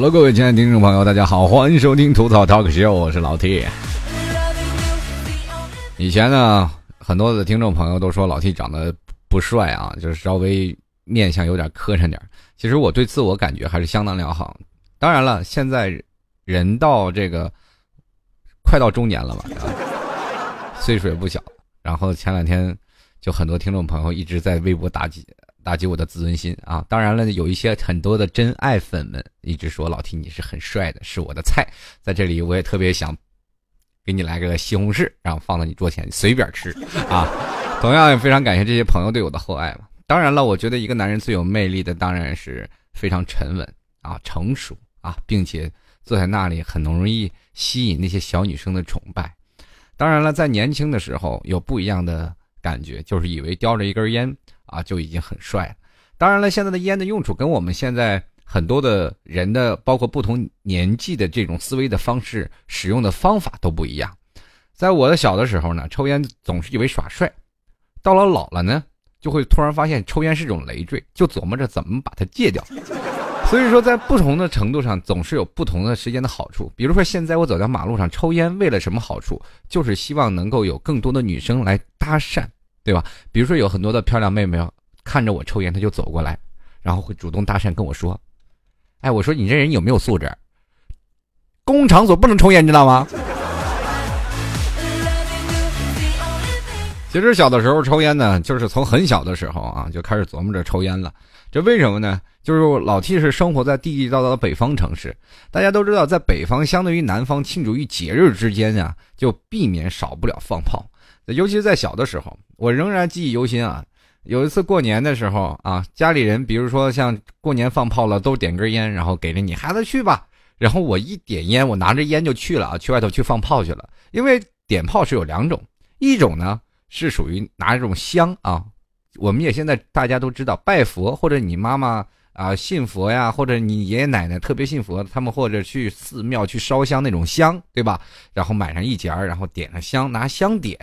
Hello，各位亲爱的听众朋友，大家好，欢迎收听吐槽 Talk Show，我是老 T。以前呢，很多的听众朋友都说老 T 长得不帅啊，就是稍微面相有点磕碜点其实我对自我感觉还是相当良好。当然了，现在人到这个快到中年了嘛，岁数也不小。然后前两天就很多听众朋友一直在微博打击。打击我的自尊心啊！当然了，有一些很多的真爱粉们一直说老 T 你是很帅的，是我的菜。在这里，我也特别想给你来个西红柿，然后放到你桌前随便吃啊！同样也非常感谢这些朋友对我的厚爱嘛。当然了，我觉得一个男人最有魅力的当然是非常沉稳啊、成熟啊，并且坐在那里很容易吸引那些小女生的崇拜。当然了，在年轻的时候有不一样的感觉，就是以为叼着一根烟。啊，就已经很帅了。当然了，现在的烟的用处跟我们现在很多的人的，包括不同年纪的这种思维的方式、使用的方法都不一样。在我的小的时候呢，抽烟总是以为耍帅；到了老了呢，就会突然发现抽烟是种累赘，就琢磨着怎么把它戒掉。所以说，在不同的程度上，总是有不同的时间的好处。比如说，现在我走在马路上抽烟，为了什么好处？就是希望能够有更多的女生来搭讪。对吧？比如说有很多的漂亮妹妹看着我抽烟，她就走过来，然后会主动搭讪跟我说：“哎，我说你这人有没有素质？公共场所不能抽烟，知道吗？”其实小的时候抽烟呢，就是从很小的时候啊就开始琢磨着抽烟了。这为什么呢？就是老 T 是生活在地地道道的北方城市，大家都知道，在北方相对于南方庆祝于节日之间啊，就避免少不了放炮。尤其是在小的时候，我仍然记忆犹新啊。有一次过年的时候啊，家里人比如说像过年放炮了，都点根烟，然后给了你孩子去吧。然后我一点烟，我拿着烟就去了啊，去外头去放炮去了。因为点炮是有两种，一种呢是属于拿这种香啊，我们也现在大家都知道拜佛或者你妈妈啊信佛呀，或者你爷爷奶奶特别信佛，他们或者去寺庙去烧香那种香，对吧？然后买上一截，然后点上香，拿香点。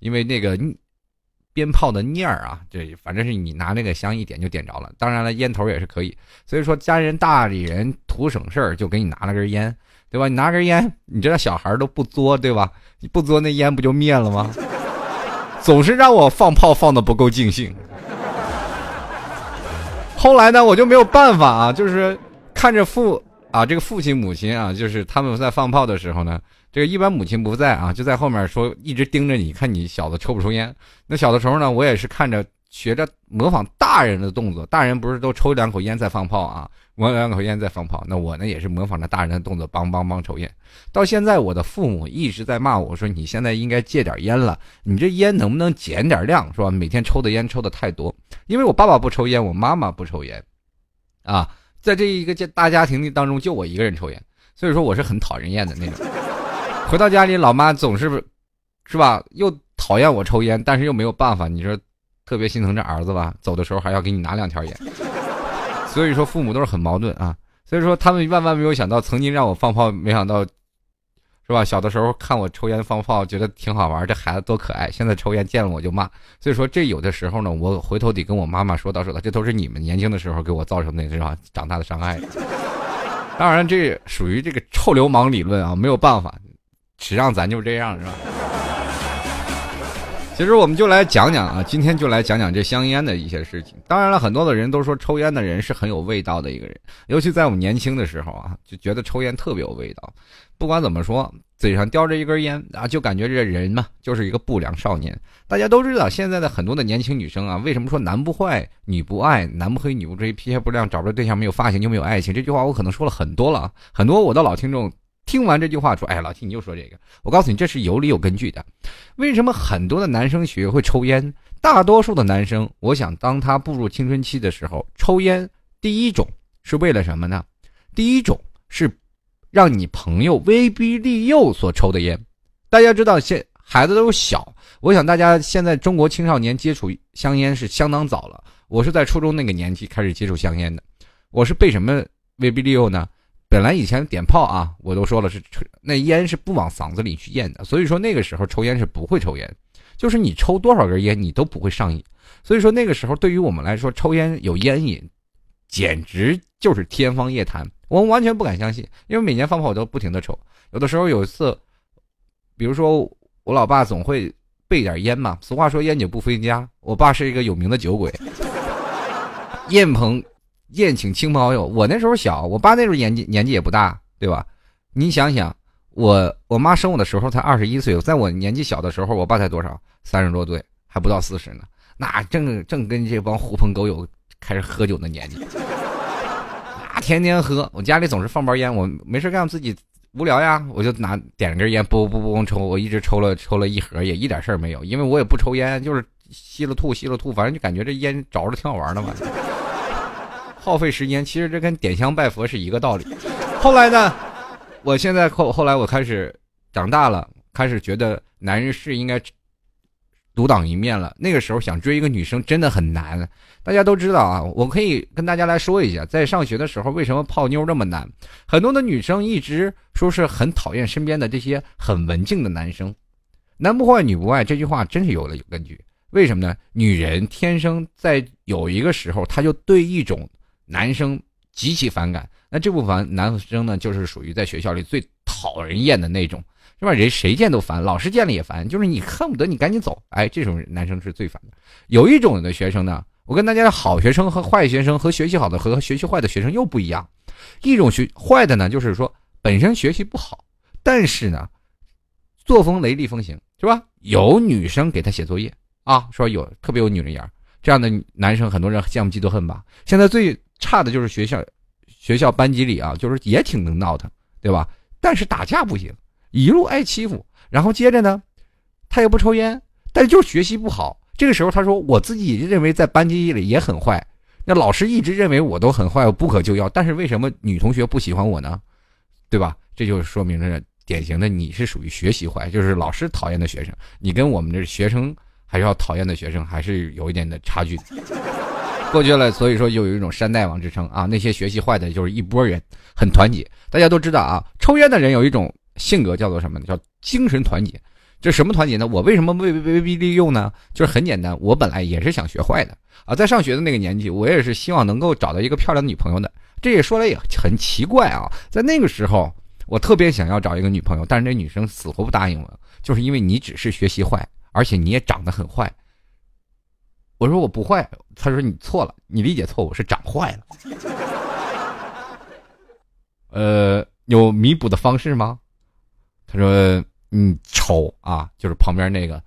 因为那个鞭炮的念儿啊，这反正是你拿那个香一点就点着了。当然了，烟头也是可以。所以说，家人大里人图省事儿，就给你拿了根烟，对吧？你拿根烟，你知道小孩都不作，对吧？你不作，那烟不就灭了吗？总是让我放炮放的不够尽兴。后来呢，我就没有办法啊，就是看着父啊，这个父亲母亲啊，就是他们在放炮的时候呢。这个一般母亲不在啊，就在后面说，一直盯着你看你小子抽不抽烟。那小的时候呢，我也是看着学着模仿大人的动作，大人不是都抽两口烟再放炮啊，闻两口烟再放炮。那我呢也是模仿着大人的动作，梆梆梆抽烟。到现在我的父母一直在骂我说，你现在应该戒点烟了，你这烟能不能减点量是吧？每天抽的烟抽的太多。因为我爸爸不抽烟，我妈妈不抽烟，啊，在这一个家大家庭当中就我一个人抽烟，所以说我是很讨人厌的那种。回到家里，老妈总是，是吧？又讨厌我抽烟，但是又没有办法。你说，特别心疼这儿子吧？走的时候还要给你拿两条烟。所以说，父母都是很矛盾啊。所以说，他们万万没有想到，曾经让我放炮，没想到，是吧？小的时候看我抽烟放炮，觉得挺好玩，这孩子多可爱。现在抽烟见了我就骂。所以说，这有的时候呢，我回头得跟我妈妈说道说道，这都是你们年轻的时候给我造成的，是吧？长大的伤害。当然，这属于这个臭流氓理论啊，没有办法。实际上咱就这样是吧？其实我们就来讲讲啊，今天就来讲讲这香烟的一些事情。当然了，很多的人都说抽烟的人是很有味道的一个人，尤其在我们年轻的时候啊，就觉得抽烟特别有味道。不管怎么说，嘴上叼着一根烟啊，就感觉这人嘛就是一个不良少年。大家都知道，现在的很多的年轻女生啊，为什么说男不坏女不爱，男不黑女不追，皮鞋不亮，找不着对象，没有发型就没有爱情？这句话我可能说了很多了，很多我的老听众。听完这句话说：“哎，老七，你又说这个。我告诉你，这是有理有根据的。为什么很多的男生学会抽烟？大多数的男生，我想当他步入青春期的时候，抽烟第一种是为了什么呢？第一种是让你朋友威逼利诱所抽的烟。大家知道，现孩子都小，我想大家现在中国青少年接触香烟是相当早了。我是在初中那个年纪开始接触香烟的。我是被什么威逼利诱呢？”本来以前点炮啊，我都说了是那烟是不往嗓子里去咽的，所以说那个时候抽烟是不会抽烟，就是你抽多少根烟你都不会上瘾，所以说那个时候对于我们来说抽烟有烟瘾，简直就是天方夜谭。我们完全不敢相信，因为每年放炮我都不停的抽。有的时候有一次，比如说我老爸总会备点烟嘛，俗话说烟酒不分家，我爸是一个有名的酒鬼，燕鹏宴请亲朋好友。我那时候小，我爸那时候年纪年纪也不大，对吧？你想想，我我妈生我的时候才二十一岁，在我年纪小的时候，我爸才多少？三十多岁，还不到四十呢。那正正跟这帮狐朋狗友开始喝酒的年纪，那天天喝。我家里总是放包烟，我没事干，自己。无聊呀，我就拿点根烟，不不不抽，我一直抽了抽了一盒，也一点事儿没有，因为我也不抽烟，就是吸了吐，吸了吐，反正就感觉这烟着着挺好玩的嘛，耗费时间。其实这跟点香拜佛是一个道理。后来呢，我现在后后来我开始长大了，开始觉得男人是应该。独当一面了。那个时候想追一个女生真的很难。大家都知道啊，我可以跟大家来说一下，在上学的时候为什么泡妞这么难。很多的女生一直说是很讨厌身边的这些很文静的男生。男不坏女不爱这句话真是有了有根据。为什么呢？女人天生在有一个时候，她就对一种男生极其反感。那这部分男生呢，就是属于在学校里最讨人厌的那种。是吧？人谁见都烦，老师见了也烦。就是你恨不得你赶紧走。哎，这种男生是最烦的。有一种的学生呢，我跟大家好学生和坏学生和学习好的和学习坏的学生又不一样。一种学坏的呢，就是说本身学习不好，但是呢，作风雷厉风行，是吧？有女生给他写作业啊，说有特别有女人缘，这样的男生很多人羡慕嫉妒恨吧。现在最差的就是学校学校班级里啊，就是也挺能闹腾，对吧？但是打架不行。一路挨欺负，然后接着呢，他也不抽烟，但是就是学习不好。这个时候他说：“我自己认为在班级里也很坏，那老师一直认为我都很坏，不可救药。但是为什么女同学不喜欢我呢？对吧？这就说明了典型的你是属于学习坏，就是老师讨厌的学生。你跟我们这学生还是要讨厌的学生，还是有一点的差距。过去了，所以说就有一种山大王之称啊。那些学习坏的，就是一波人很团结。大家都知道啊，抽烟的人有一种。性格叫做什么呢？叫精神团结。这什么团结呢？我为什么被被被利用呢？就是很简单，我本来也是想学坏的啊。在上学的那个年纪，我也是希望能够找到一个漂亮的女朋友的。这也说来也很奇怪啊。在那个时候，我特别想要找一个女朋友，但是那女生死活不答应我，就是因为你只是学习坏，而且你也长得很坏。我说我不坏，他说你错了，你理解错误，是长坏了。呃，有弥补的方式吗？他说：“你瞅啊，就是旁边那个，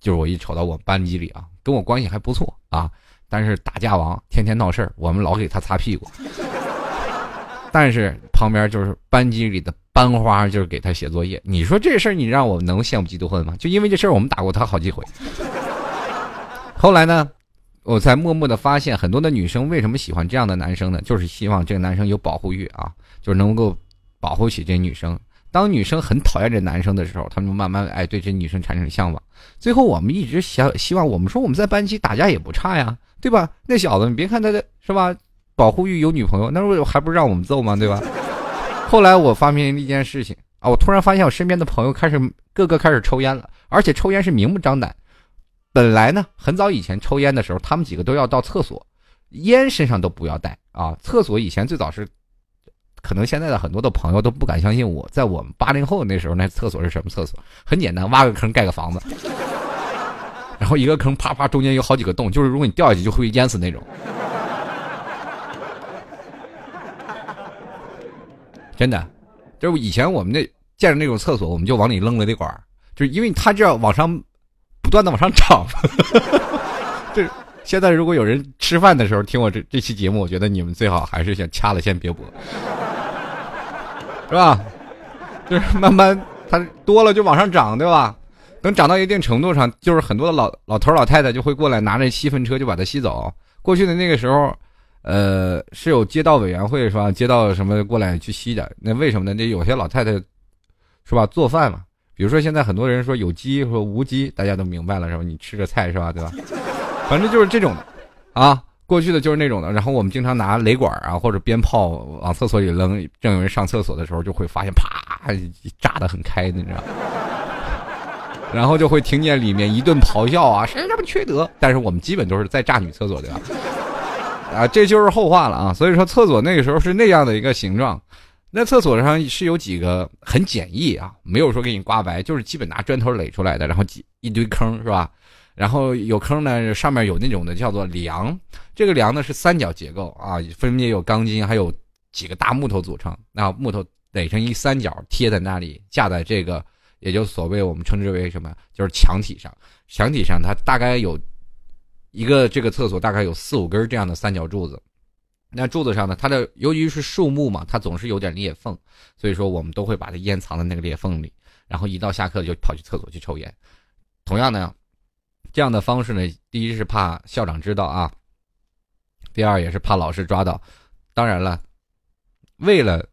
就是我一瞅到我们班级里啊，跟我关系还不错啊，但是打架王，天天闹事儿，我们老给他擦屁股。但是旁边就是班级里的班花，就是给他写作业。你说这事儿，你让我能羡慕嫉妒恨吗？就因为这事儿，我们打过他好几回。后来呢，我才默默的发现，很多的女生为什么喜欢这样的男生呢？就是希望这个男生有保护欲啊，就是能够保护起这女生。”当女生很讨厌这男生的时候，他们慢慢哎对这女生产生向往。最后我们一直想希望，我们说我们在班级打架也不差呀，对吧？那小子你别看他的是吧，保护欲有女朋友，那不还不让我们揍吗？对吧？后来我发明了一件事情啊，我突然发现我身边的朋友开始个个开始抽烟了，而且抽烟是明目张胆。本来呢，很早以前抽烟的时候，他们几个都要到厕所，烟身上都不要带啊。厕所以前最早是。可能现在的很多的朋友都不敢相信我在我们八零后那时候那厕所是什么厕所？很简单，挖个坑盖个房子，然后一个坑啪啪中间有好几个洞，就是如果你掉下去就会淹死那种。真的，就是以前我们那见着那种厕所，我们就往里扔了那管就是因为它这样往上不断的往上涨。这 现在如果有人吃饭的时候听我这这期节目，我觉得你们最好还是先掐了先别播。是吧？就是慢慢它多了就往上涨，对吧？等涨到一定程度上，就是很多的老老头老太太就会过来拿着吸粪车就把它吸走。过去的那个时候，呃，是有街道委员会是吧？街道什么过来去吸的。那为什么呢？那有些老太太是吧？做饭嘛。比如说现在很多人说有机和无机，大家都明白了是吧？你吃着菜是吧？对吧？反正就是这种的啊。过去的就是那种的，然后我们经常拿雷管啊或者鞭炮往厕所里扔，正有人上厕所的时候，就会发现啪炸得很开，你知道？然后就会听见里面一顿咆哮啊，谁这么缺德？但是我们基本都是在炸女厕所，对吧？啊，这就是后话了啊。所以说，厕所那个时候是那样的一个形状。那厕所上是有几个很简易啊，没有说给你刮白，就是基本拿砖头垒出来的，然后几一堆坑是吧？然后有坑呢，上面有那种的叫做梁，这个梁呢是三角结构啊，分别有钢筋，还有几个大木头组成，那木头垒成一三角贴在那里，架在这个，也就所谓我们称之为什么，就是墙体上，墙体上它大概有一个这个厕所大概有四五根这样的三角柱子。那柱子上呢？它的由于是树木嘛，它总是有点裂缝，所以说我们都会把它烟藏在那个裂缝里，然后一到下课就跑去厕所去抽烟。同样呢，这样的方式呢，第一是怕校长知道啊，第二也是怕老师抓到。当然了，为了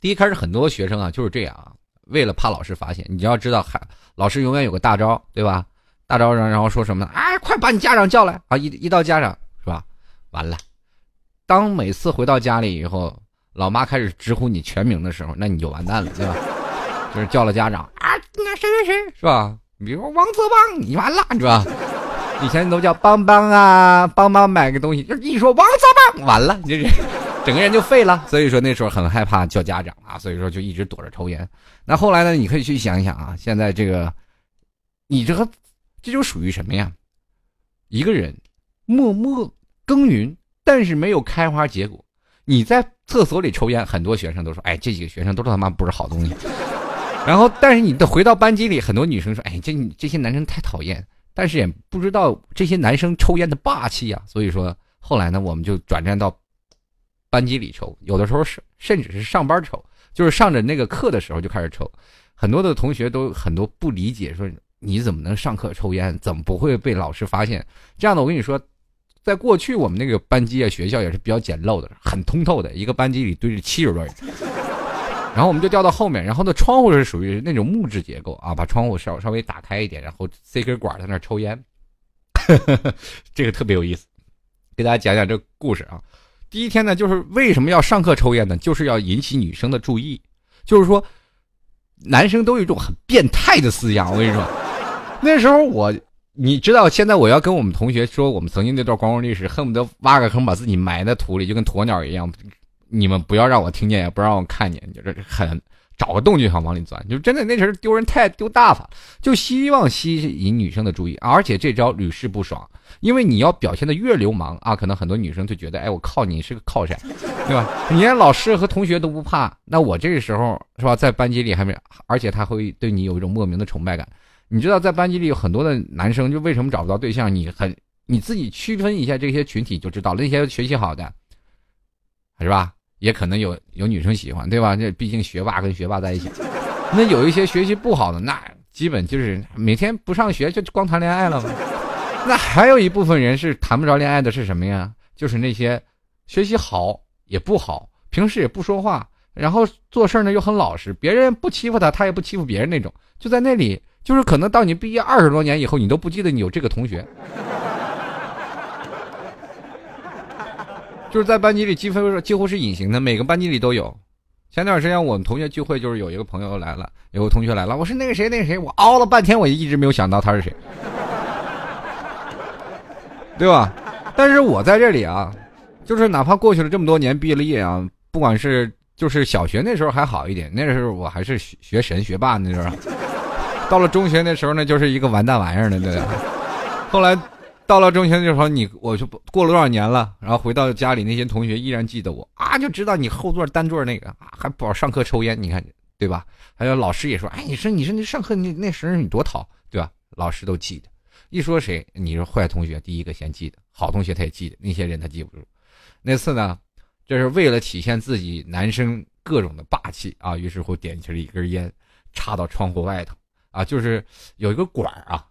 第一开始很多学生啊就是这样啊，为了怕老师发现，你要知道，还老师永远有个大招，对吧？大招上然后说什么呢？哎，快把你家长叫来啊！一一到家长是吧？完了。当每次回到家里以后，老妈开始直呼你全名的时候，那你就完蛋了，对吧？就是叫了家长啊，那谁谁谁是吧？比如说王泽邦，你完了，是吧？以前都叫邦邦啊，邦邦买个东西，就一说王泽邦，完了，你这人整个人就废了。所以说那时候很害怕叫家长啊，所以说就一直躲着抽烟。那后来呢？你可以去想一想啊，现在这个，你这个这就属于什么呀？一个人默默耕耘。但是没有开花结果，你在厕所里抽烟，很多学生都说：“哎，这几个学生都他妈不是好东西。”然后，但是你的回到班级里，很多女生说：“哎，这这些男生太讨厌。”但是也不知道这些男生抽烟的霸气啊。所以说，后来呢，我们就转战到班级里抽，有的时候是甚至是上班抽，就是上着那个课的时候就开始抽。很多的同学都很多不理解，说你怎么能上课抽烟？怎么不会被老师发现？这样的，我跟你说。在过去，我们那个班级啊，学校也是比较简陋的，很通透的。一个班级里堆着七十多人，然后我们就调到后面，然后呢，窗户是属于那种木质结构啊，把窗户稍稍微打开一点，然后塞根管在那抽烟，这个特别有意思。给大家讲讲这故事啊。第一天呢，就是为什么要上课抽烟呢？就是要引起女生的注意，就是说，男生都有一种很变态的思想。我跟你说，那时候我。你知道现在我要跟我们同学说我们曾经那段光荣历史，恨不得挖个坑把自己埋在土里，就跟鸵鸟一样。你们不要让我听见，也不让我看见，就是很找个洞就想往里钻。就真的那时候丢人太丢大发，就希望吸引女生的注意，而且这招屡试不爽。因为你要表现的越流氓啊，可能很多女生就觉得，哎，我靠你是个靠山，对吧？你连老师和同学都不怕，那我这个时候是吧，在班级里还没，而且他会对你有一种莫名的崇拜感。你知道在班级里有很多的男生，就为什么找不到对象？你很你自己区分一下这些群体就知道了。那些学习好的，是吧？也可能有有女生喜欢，对吧？这毕竟学霸跟学霸在一起。那有一些学习不好的，那基本就是每天不上学就光谈恋爱了嘛。那还有一部分人是谈不着恋爱的，是什么呀？就是那些学习好也不好，平时也不说话，然后做事呢又很老实，别人不欺负他，他也不欺负别人那种，就在那里。就是可能到你毕业二十多年以后，你都不记得你有这个同学。就是在班级里几乎几乎是隐形的，每个班级里都有。前段时间我们同学聚会，就是有一个朋友来了，有个同学来了，我是那个谁那个谁，我熬了半天，我一直没有想到他是谁，对吧？但是我在这里啊，就是哪怕过去了这么多年，毕了业啊，不管是就是小学那时候还好一点，那时候我还是学神学霸那时候。到了中学那时候呢，就是一个完蛋玩意儿了，对？后来到了中学的时候，你我就过了多少年了，然后回到家里，那些同学依然记得我啊，就知道你后座单座那个啊，还不好上课抽烟，你看对吧？还有老师也说，哎，你说你说你上课那那时候你多淘，对吧？老师都记得，一说谁，你说坏同学第一个先记得，好同学他也记得，那些人他记不住。那次呢，就是为了体现自己男生各种的霸气啊，于是乎点起了一根烟，插到窗户外头。啊，就是有一个管儿啊，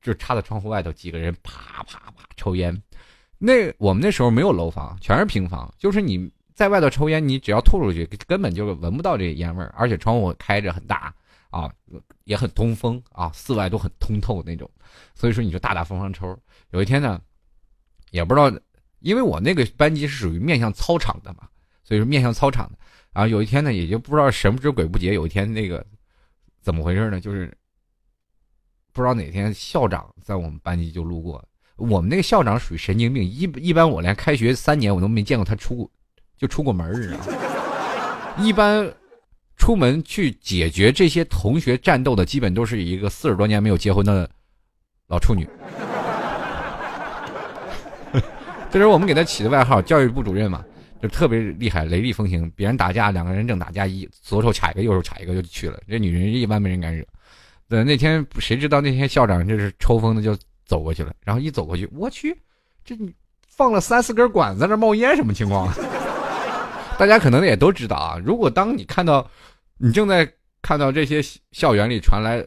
就插在窗户外头，几个人啪啪啪抽烟。那我们那时候没有楼房，全是平房，就是你在外头抽烟，你只要吐出去，根本就闻不到这烟味儿，而且窗户开着很大啊，也很通风啊，四外都很通透那种。所以说你就大大方方抽。有一天呢，也不知道，因为我那个班级是属于面向操场的嘛，所以说面向操场的。然后有一天呢，也就不知道神不知鬼不觉，有一天那个。怎么回事呢？就是不知道哪天校长在我们班级就路过，我们那个校长属于神经病，一一般我连开学三年我都没见过他出过，就出过门儿啊。一般出门去解决这些同学战斗的，基本都是一个四十多年没有结婚的老处女。这是我们给他起的外号，教育部主任嘛，就特别厉害，雷厉风行。别人打架，两个人正打架，一左手卡一个，右手卡一个就去了。这女人一般没人敢惹。对，那天谁知道那天校长就是抽风的就走过去了，然后一走过去，我去，这你放了三四根管子在那冒烟，什么情况？大家可能也都知道啊。如果当你看到，你正在看到这些校园里传来。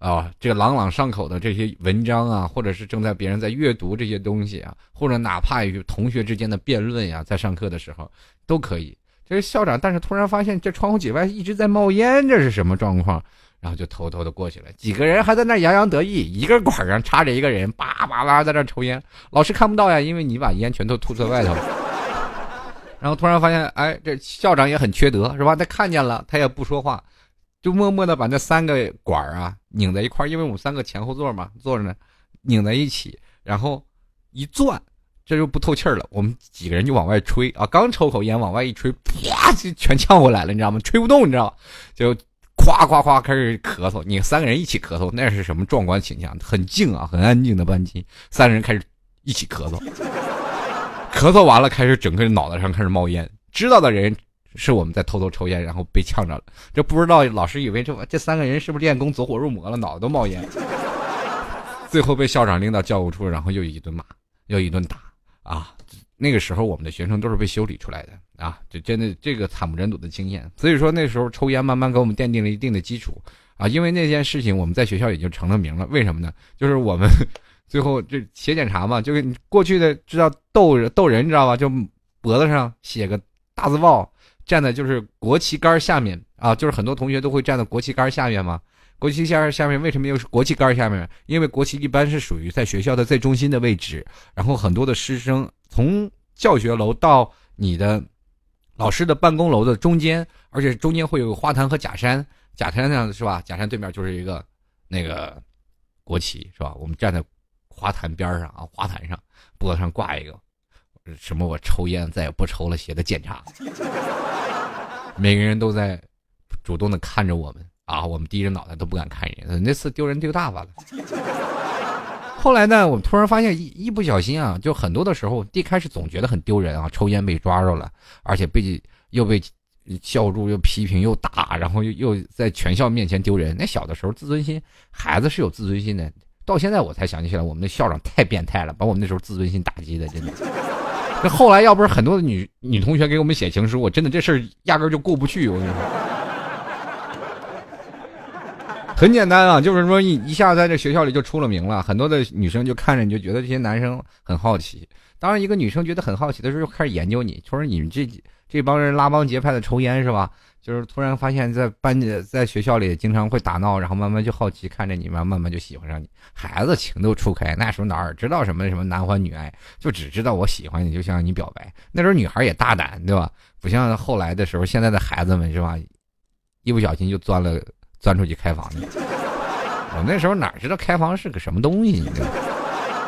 啊，这个朗朗上口的这些文章啊，或者是正在别人在阅读这些东西啊，或者哪怕与同学之间的辩论呀，在上课的时候都可以。这是校长，但是突然发现这窗户几外一直在冒烟，这是什么状况？然后就偷偷的过去了。几个人还在那洋洋得意，一个管上插着一个人，叭叭叭在那抽烟。老师看不到呀，因为你把烟全都吐在外头了。然后突然发现，哎，这校长也很缺德，是吧？他看见了，他也不说话。就默默的把那三个管儿啊拧在一块儿，因为我们三个前后座嘛，坐着呢，拧在一起，然后一转，这就不透气儿了。我们几个人就往外吹啊，刚抽口烟往外一吹，啪就全呛回来了，你知道吗？吹不动，你知道就夸夸夸开始咳嗽。你三个人一起咳嗽，那是什么壮观景象？很静啊，很安静的班级，三个人开始一起咳嗽，咳嗽完了，开始整个脑袋上开始冒烟。知道的人。是我们在偷偷抽烟，然后被呛着了。这不知道老师以为这这三个人是不是练功走火入魔了，脑子都冒烟。最后被校长领到教务处，然后又一顿骂，又一顿打啊！那个时候我们的学生都是被修理出来的啊！这真的这个惨不忍睹的经验。所以说那时候抽烟慢慢给我们奠定了一定的基础啊！因为那件事情我们在学校也就成了名了。为什么呢？就是我们 最后这写检查嘛，就是过去的知道逗人逗人，你知道吧？就脖子上写个大字报。站在就是国旗杆下面啊，就是很多同学都会站在国旗杆下面嘛。国旗下下面为什么又是国旗杆下面？因为国旗一般是属于在学校的最中心的位置，然后很多的师生从教学楼到你的老师的办公楼的中间，而且中间会有花坛和假山，假山上是吧？假山对面就是一个那个国旗是吧？我们站在花坛边上啊，花坛上脖子上挂一个什么？我抽烟再也不抽了，写的检查。每个人都在主动的看着我们啊，我们低着脑袋都不敢看人。那次丢人丢大发了。后来呢，我们突然发现一一不小心啊，就很多的时候，一开始总觉得很丢人啊，抽烟被抓着了，而且被又被校助又批评又打，然后又又在全校面前丢人。那小的时候自尊心，孩子是有自尊心的。到现在我才想起来，我们的校长太变态了，把我们那时候自尊心打击的，真的。这后来要不是很多的女女同学给我们写情书，我真的这事儿压根儿就过不去。我跟你说，很简单啊，就是说一一下在这学校里就出了名了，很多的女生就看着你就觉得这些男生很好奇。当然，一个女生觉得很好奇的时候，就开始研究你，说你们这这帮人拉帮结派的抽烟是吧？就是突然发现，在班里，在学校里经常会打闹，然后慢慢就好奇看着你，慢慢慢就喜欢上你。孩子情窦初开，那时候哪儿知道什么什么男欢女爱，就只知道我喜欢你，就向你表白。那时候女孩也大胆，对吧？不像后来的时候，现在的孩子们是吧？一不小心就钻了，钻出去开房去。我那时候哪知道开房是个什么东西？你知道？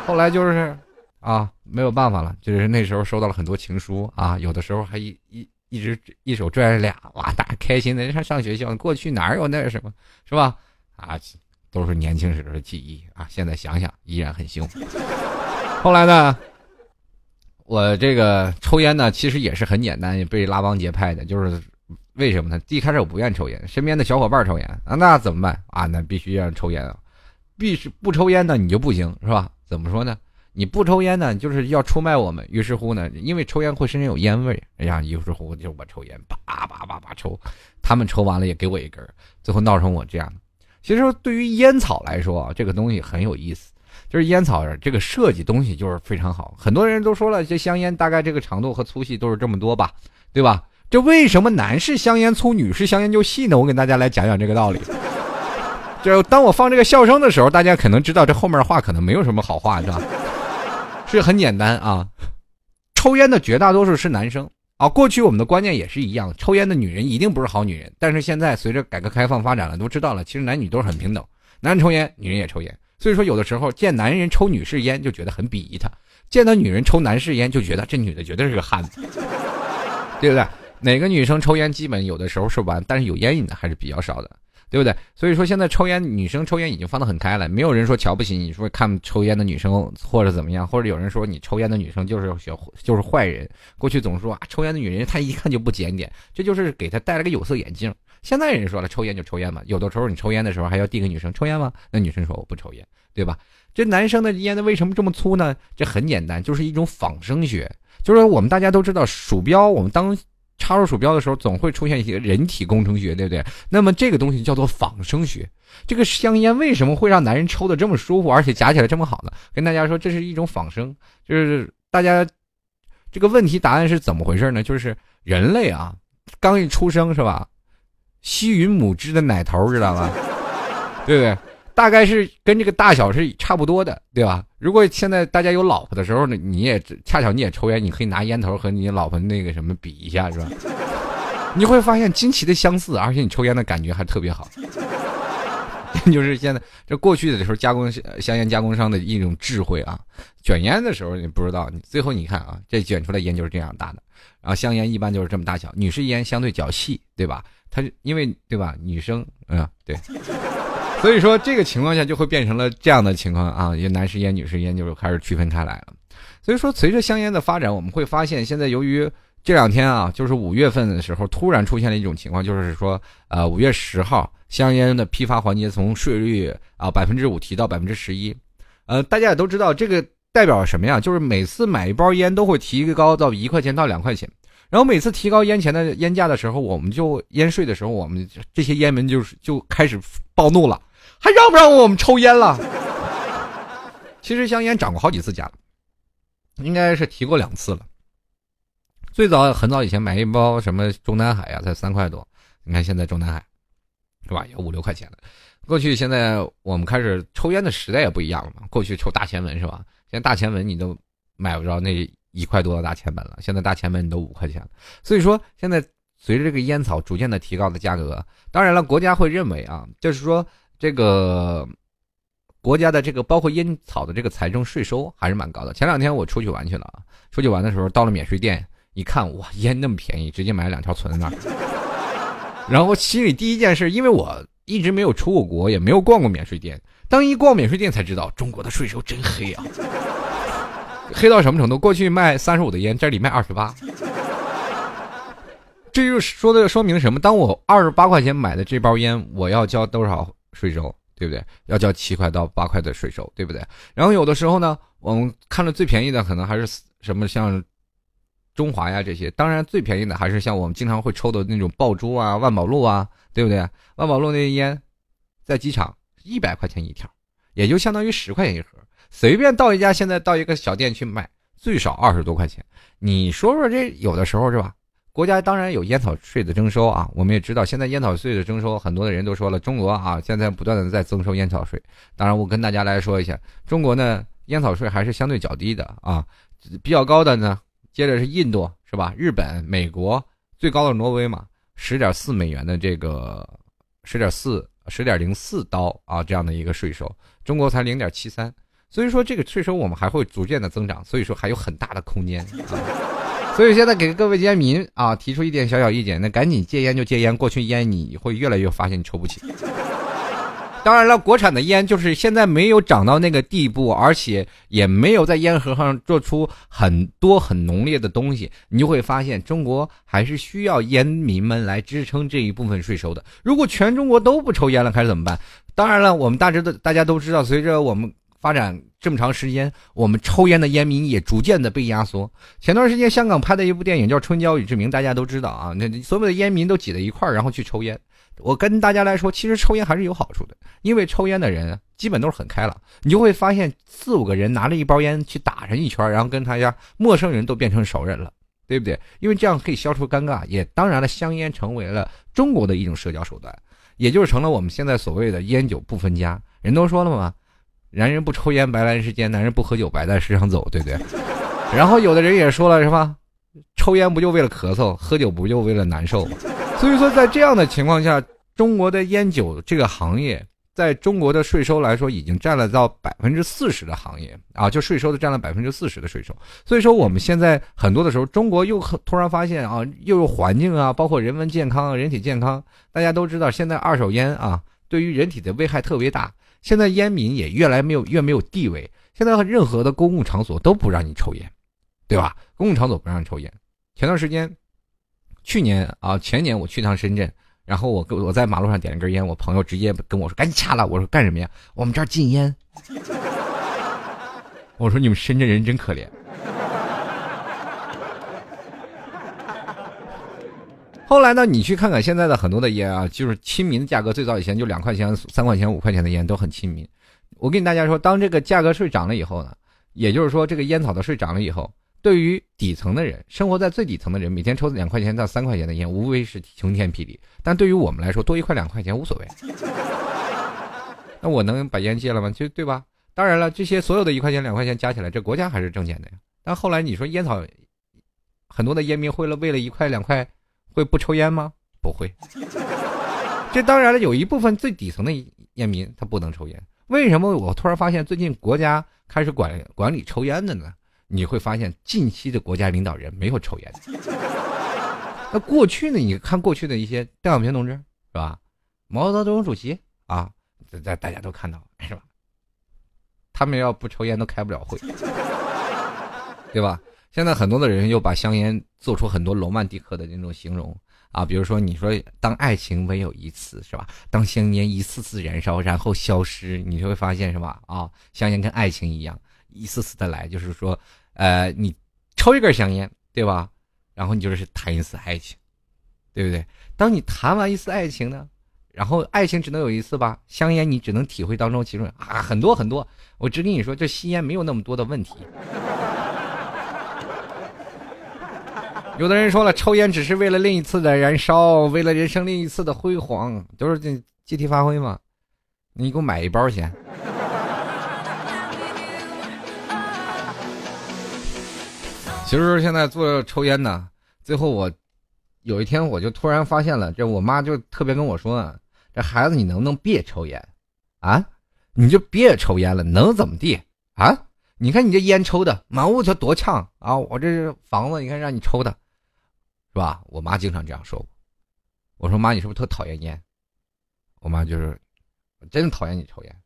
后来就是啊，没有办法了，就是那时候收到了很多情书啊，有的时候还一一。一直一手拽着俩，哇，大开心的。上上学校，过去哪有那什么，是吧？啊，都是年轻时候的记忆啊。现在想想依然很幸福。后来呢，我这个抽烟呢，其实也是很简单，也被拉帮结派的。就是为什么呢？一开始我不愿抽烟，身边的小伙伴抽烟啊，那怎么办啊？那必须让抽烟啊，必须不抽烟呢你就不行，是吧？怎么说呢？你不抽烟呢，就是要出卖我们。于是乎呢，因为抽烟会身上有烟味，哎呀，于是乎就我抽烟，叭叭叭叭抽，他们抽完了也给我一根，最后闹成我这样。其实对于烟草来说啊，这个东西很有意思，就是烟草这个设计东西就是非常好。很多人都说了，这香烟大概这个长度和粗细都是这么多吧，对吧？这为什么男士香烟粗，女士香烟就细呢？我给大家来讲讲这个道理。就当我放这个笑声的时候，大家可能知道这后面的话可能没有什么好话，是吧？这很简单啊，抽烟的绝大多数是男生啊。过去我们的观念也是一样，抽烟的女人一定不是好女人。但是现在随着改革开放发展了，都知道了，其实男女都是很平等，男人抽烟，女人也抽烟。所以说，有的时候见男人抽女士烟就觉得很鄙夷他，见到女人抽男士烟就觉得这女的绝对是个汉子，对不对？哪个女生抽烟基本有的时候是完，但是有烟瘾的还是比较少的。对不对？所以说现在抽烟，女生抽烟已经放得很开了，没有人说瞧不起你，说看抽烟的女生或者怎么样，或者有人说你抽烟的女生就是学就是坏人。过去总说啊，抽烟的女人她一看就不检点，这就是给她戴了个有色眼镜。现在人说了，抽烟就抽烟嘛，有的时候你抽烟的时候还要递给女生抽烟吗？那女生说我不抽烟，对吧？这男生的烟的为什么这么粗呢？这很简单，就是一种仿生学，就是我们大家都知道鼠标，我们当。插入鼠标的时候，总会出现一些人体工程学，对不对？那么这个东西叫做仿生学。这个香烟为什么会让男人抽的这么舒服，而且夹起来这么好呢？跟大家说，这是一种仿生。就是大家这个问题答案是怎么回事呢？就是人类啊，刚一出生是吧，吸吮母汁的奶头，知道吧？对不对？大概是跟这个大小是差不多的，对吧？如果现在大家有老婆的时候呢，你也恰巧你也抽烟，你可以拿烟头和你老婆那个什么比一下，是吧？你会发现惊奇的相似，而且你抽烟的感觉还特别好。就是现在这过去的时候，加工香烟加工商的一种智慧啊。卷烟的时候你不知道，你最后你看啊，这卷出来烟就是这样大的。然后香烟一般就是这么大小，女士烟相对较细，对吧？它因为对吧？女生嗯对。所以说，这个情况下就会变成了这样的情况啊，有男士烟、女士烟就开始区分开来了。所以说，随着香烟的发展，我们会发现，现在由于这两天啊，就是五月份的时候，突然出现了一种情况，就是说，呃，五月十号，香烟的批发环节从税率啊百分之五提到百分之十一。呃，大家也都知道，这个代表什么呀？就是每次买一包烟都会提高到一块钱到两块钱。然后每次提高烟钱的烟价的时候，我们就烟税的时候，我们这些烟民就是就开始暴怒了。还让不让我们抽烟了？其实香烟涨过好几次价，应该是提过两次了。最早很早以前买一包什么中南海呀，才三块多。你看现在中南海，是吧？也五六块钱了。过去现在我们开始抽烟的时代也不一样了嘛。过去抽大前门是吧？现在大前门你都买不着那一块多的大前门了。现在大前门你都五块钱了。所以说现在随着这个烟草逐渐的提高的价格，当然了，国家会认为啊，就是说。这个国家的这个包括烟草的这个财政税收还是蛮高的。前两天我出去玩去了啊，出去玩的时候到了免税店，一看哇，烟那么便宜，直接买了两条存在那儿。然后心里第一件事，因为我一直没有出过国，也没有逛过免税店，当一逛免税店才知道中国的税收真黑啊，黑到什么程度？过去卖三十五的烟，这里卖二十八。这就说的说明什么？当我二十八块钱买的这包烟，我要交多少？税收对不对？要交七块到八块的税收，对不对？然后有的时候呢，我们看着最便宜的，可能还是什么像中华呀这些。当然，最便宜的还是像我们经常会抽的那种爆珠啊、万宝路啊，对不对？万宝路那烟，在机场一百块钱一条，也就相当于十块钱一盒。随便到一家现在到一个小店去卖，最少二十多块钱。你说说这有的时候是吧？国家当然有烟草税的征收啊，我们也知道现在烟草税的征收，很多的人都说了，中国啊现在不断的在增收烟草税。当然，我跟大家来说一下，中国呢烟草税还是相对较低的啊，比较高的呢，接着是印度是吧？日本、美国最高的挪威嘛，十点四美元的这个十点四十点零四刀啊这样的一个税收，中国才零点七三，所以说这个税收我们还会逐渐的增长，所以说还有很大的空间。啊。所以现在给各位烟民啊提出一点小小意见，那赶紧戒烟就戒烟，过去烟你会越来越发现你抽不起。当然了，国产的烟就是现在没有涨到那个地步，而且也没有在烟盒上做出很多很浓烈的东西，你就会发现中国还是需要烟民们来支撑这一部分税收的。如果全中国都不抽烟了，该怎么办？当然了，我们大致的大家都知道，随着我们。发展这么长时间，我们抽烟的烟民也逐渐的被压缩。前段时间香港拍的一部电影叫《春娇与志明》，大家都知道啊。那所有的烟民都挤在一块儿，然后去抽烟。我跟大家来说，其实抽烟还是有好处的，因为抽烟的人基本都是很开朗。你就会发现四五个人拿着一包烟去打上一圈，然后跟他家陌生人都变成熟人了，对不对？因为这样可以消除尴尬，也当然了，香烟成为了中国的一种社交手段，也就是成了我们现在所谓的烟酒不分家。人都说了嘛。男人不抽烟白来世间，男人不喝酒白在世上走，对不对？然后有的人也说了，是吧？抽烟不就为了咳嗽，喝酒不就为了难受吗？所以说，在这样的情况下，中国的烟酒这个行业在中国的税收来说，已经占了到百分之四十的行业啊，就税收的占了百分之四十的税收。所以说，我们现在很多的时候，中国又突然发现啊，又有环境啊，包括人文健康、人体健康，大家都知道，现在二手烟啊，对于人体的危害特别大。现在烟民也越来没有越没有地位，现在任何的公共场所都不让你抽烟，对吧？公共场所不让抽烟。前段时间，去年啊，前年我去趟深圳。然后我我在马路上点了根烟，我朋友直接跟我说：“赶紧掐了！”我说：“干什么呀？我们这儿禁烟。” 我说：“你们深圳人真可怜。”后来呢，你去看看现在的很多的烟啊，就是亲民的价格。最早以前就两块钱、三块钱、五块钱的烟都很亲民。我跟大家说，当这个价格税涨了以后呢，也就是说这个烟草的税涨了以后。对于底层的人，生活在最底层的人，每天抽两块钱到三块钱的烟，无非是晴天霹雳。但对于我们来说，多一块两块钱无所谓。那我能把烟戒了吗？就对吧？当然了，这些所有的一块钱两块钱加起来，这国家还是挣钱的呀。但后来你说烟草，很多的烟民会了为了一块两块会不抽烟吗？不会。这当然了，有一部分最底层的烟民他不能抽烟。为什么我突然发现最近国家开始管管理抽烟的呢？你会发现，近期的国家领导人没有抽烟。那过去呢？你看过去的一些邓小平同志是吧？毛泽东主席啊，大大家都看到是吧？他们要不抽烟都开不了会，对吧？现在很多的人又把香烟做出很多罗曼蒂克的那种形容啊，比如说你说当爱情唯有一次是吧？当香烟一次次燃烧然后消失，你就会发现什么啊？香烟跟爱情一样，一次次的来，就是说。呃，你抽一根香烟，对吧？然后你就是谈一次爱情，对不对？当你谈完一次爱情呢，然后爱情只能有一次吧？香烟你只能体会当中其中啊很多很多。我只跟你说，这吸烟没有那么多的问题。有的人说了，抽烟只是为了另一次的燃烧，为了人生另一次的辉煌，都是这借题发挥嘛。你给我买一包先。其实现在做抽烟呢，最后我有一天我就突然发现了，这我妈就特别跟我说啊：“这孩子你能不能别抽烟啊？你就别抽烟了，能怎么地啊？你看你这烟抽的满屋子多呛啊！我这房子你看让你抽的，是吧？”我妈经常这样说我。我说：“妈，你是不是特讨厌烟？”我妈就是真讨厌你抽烟。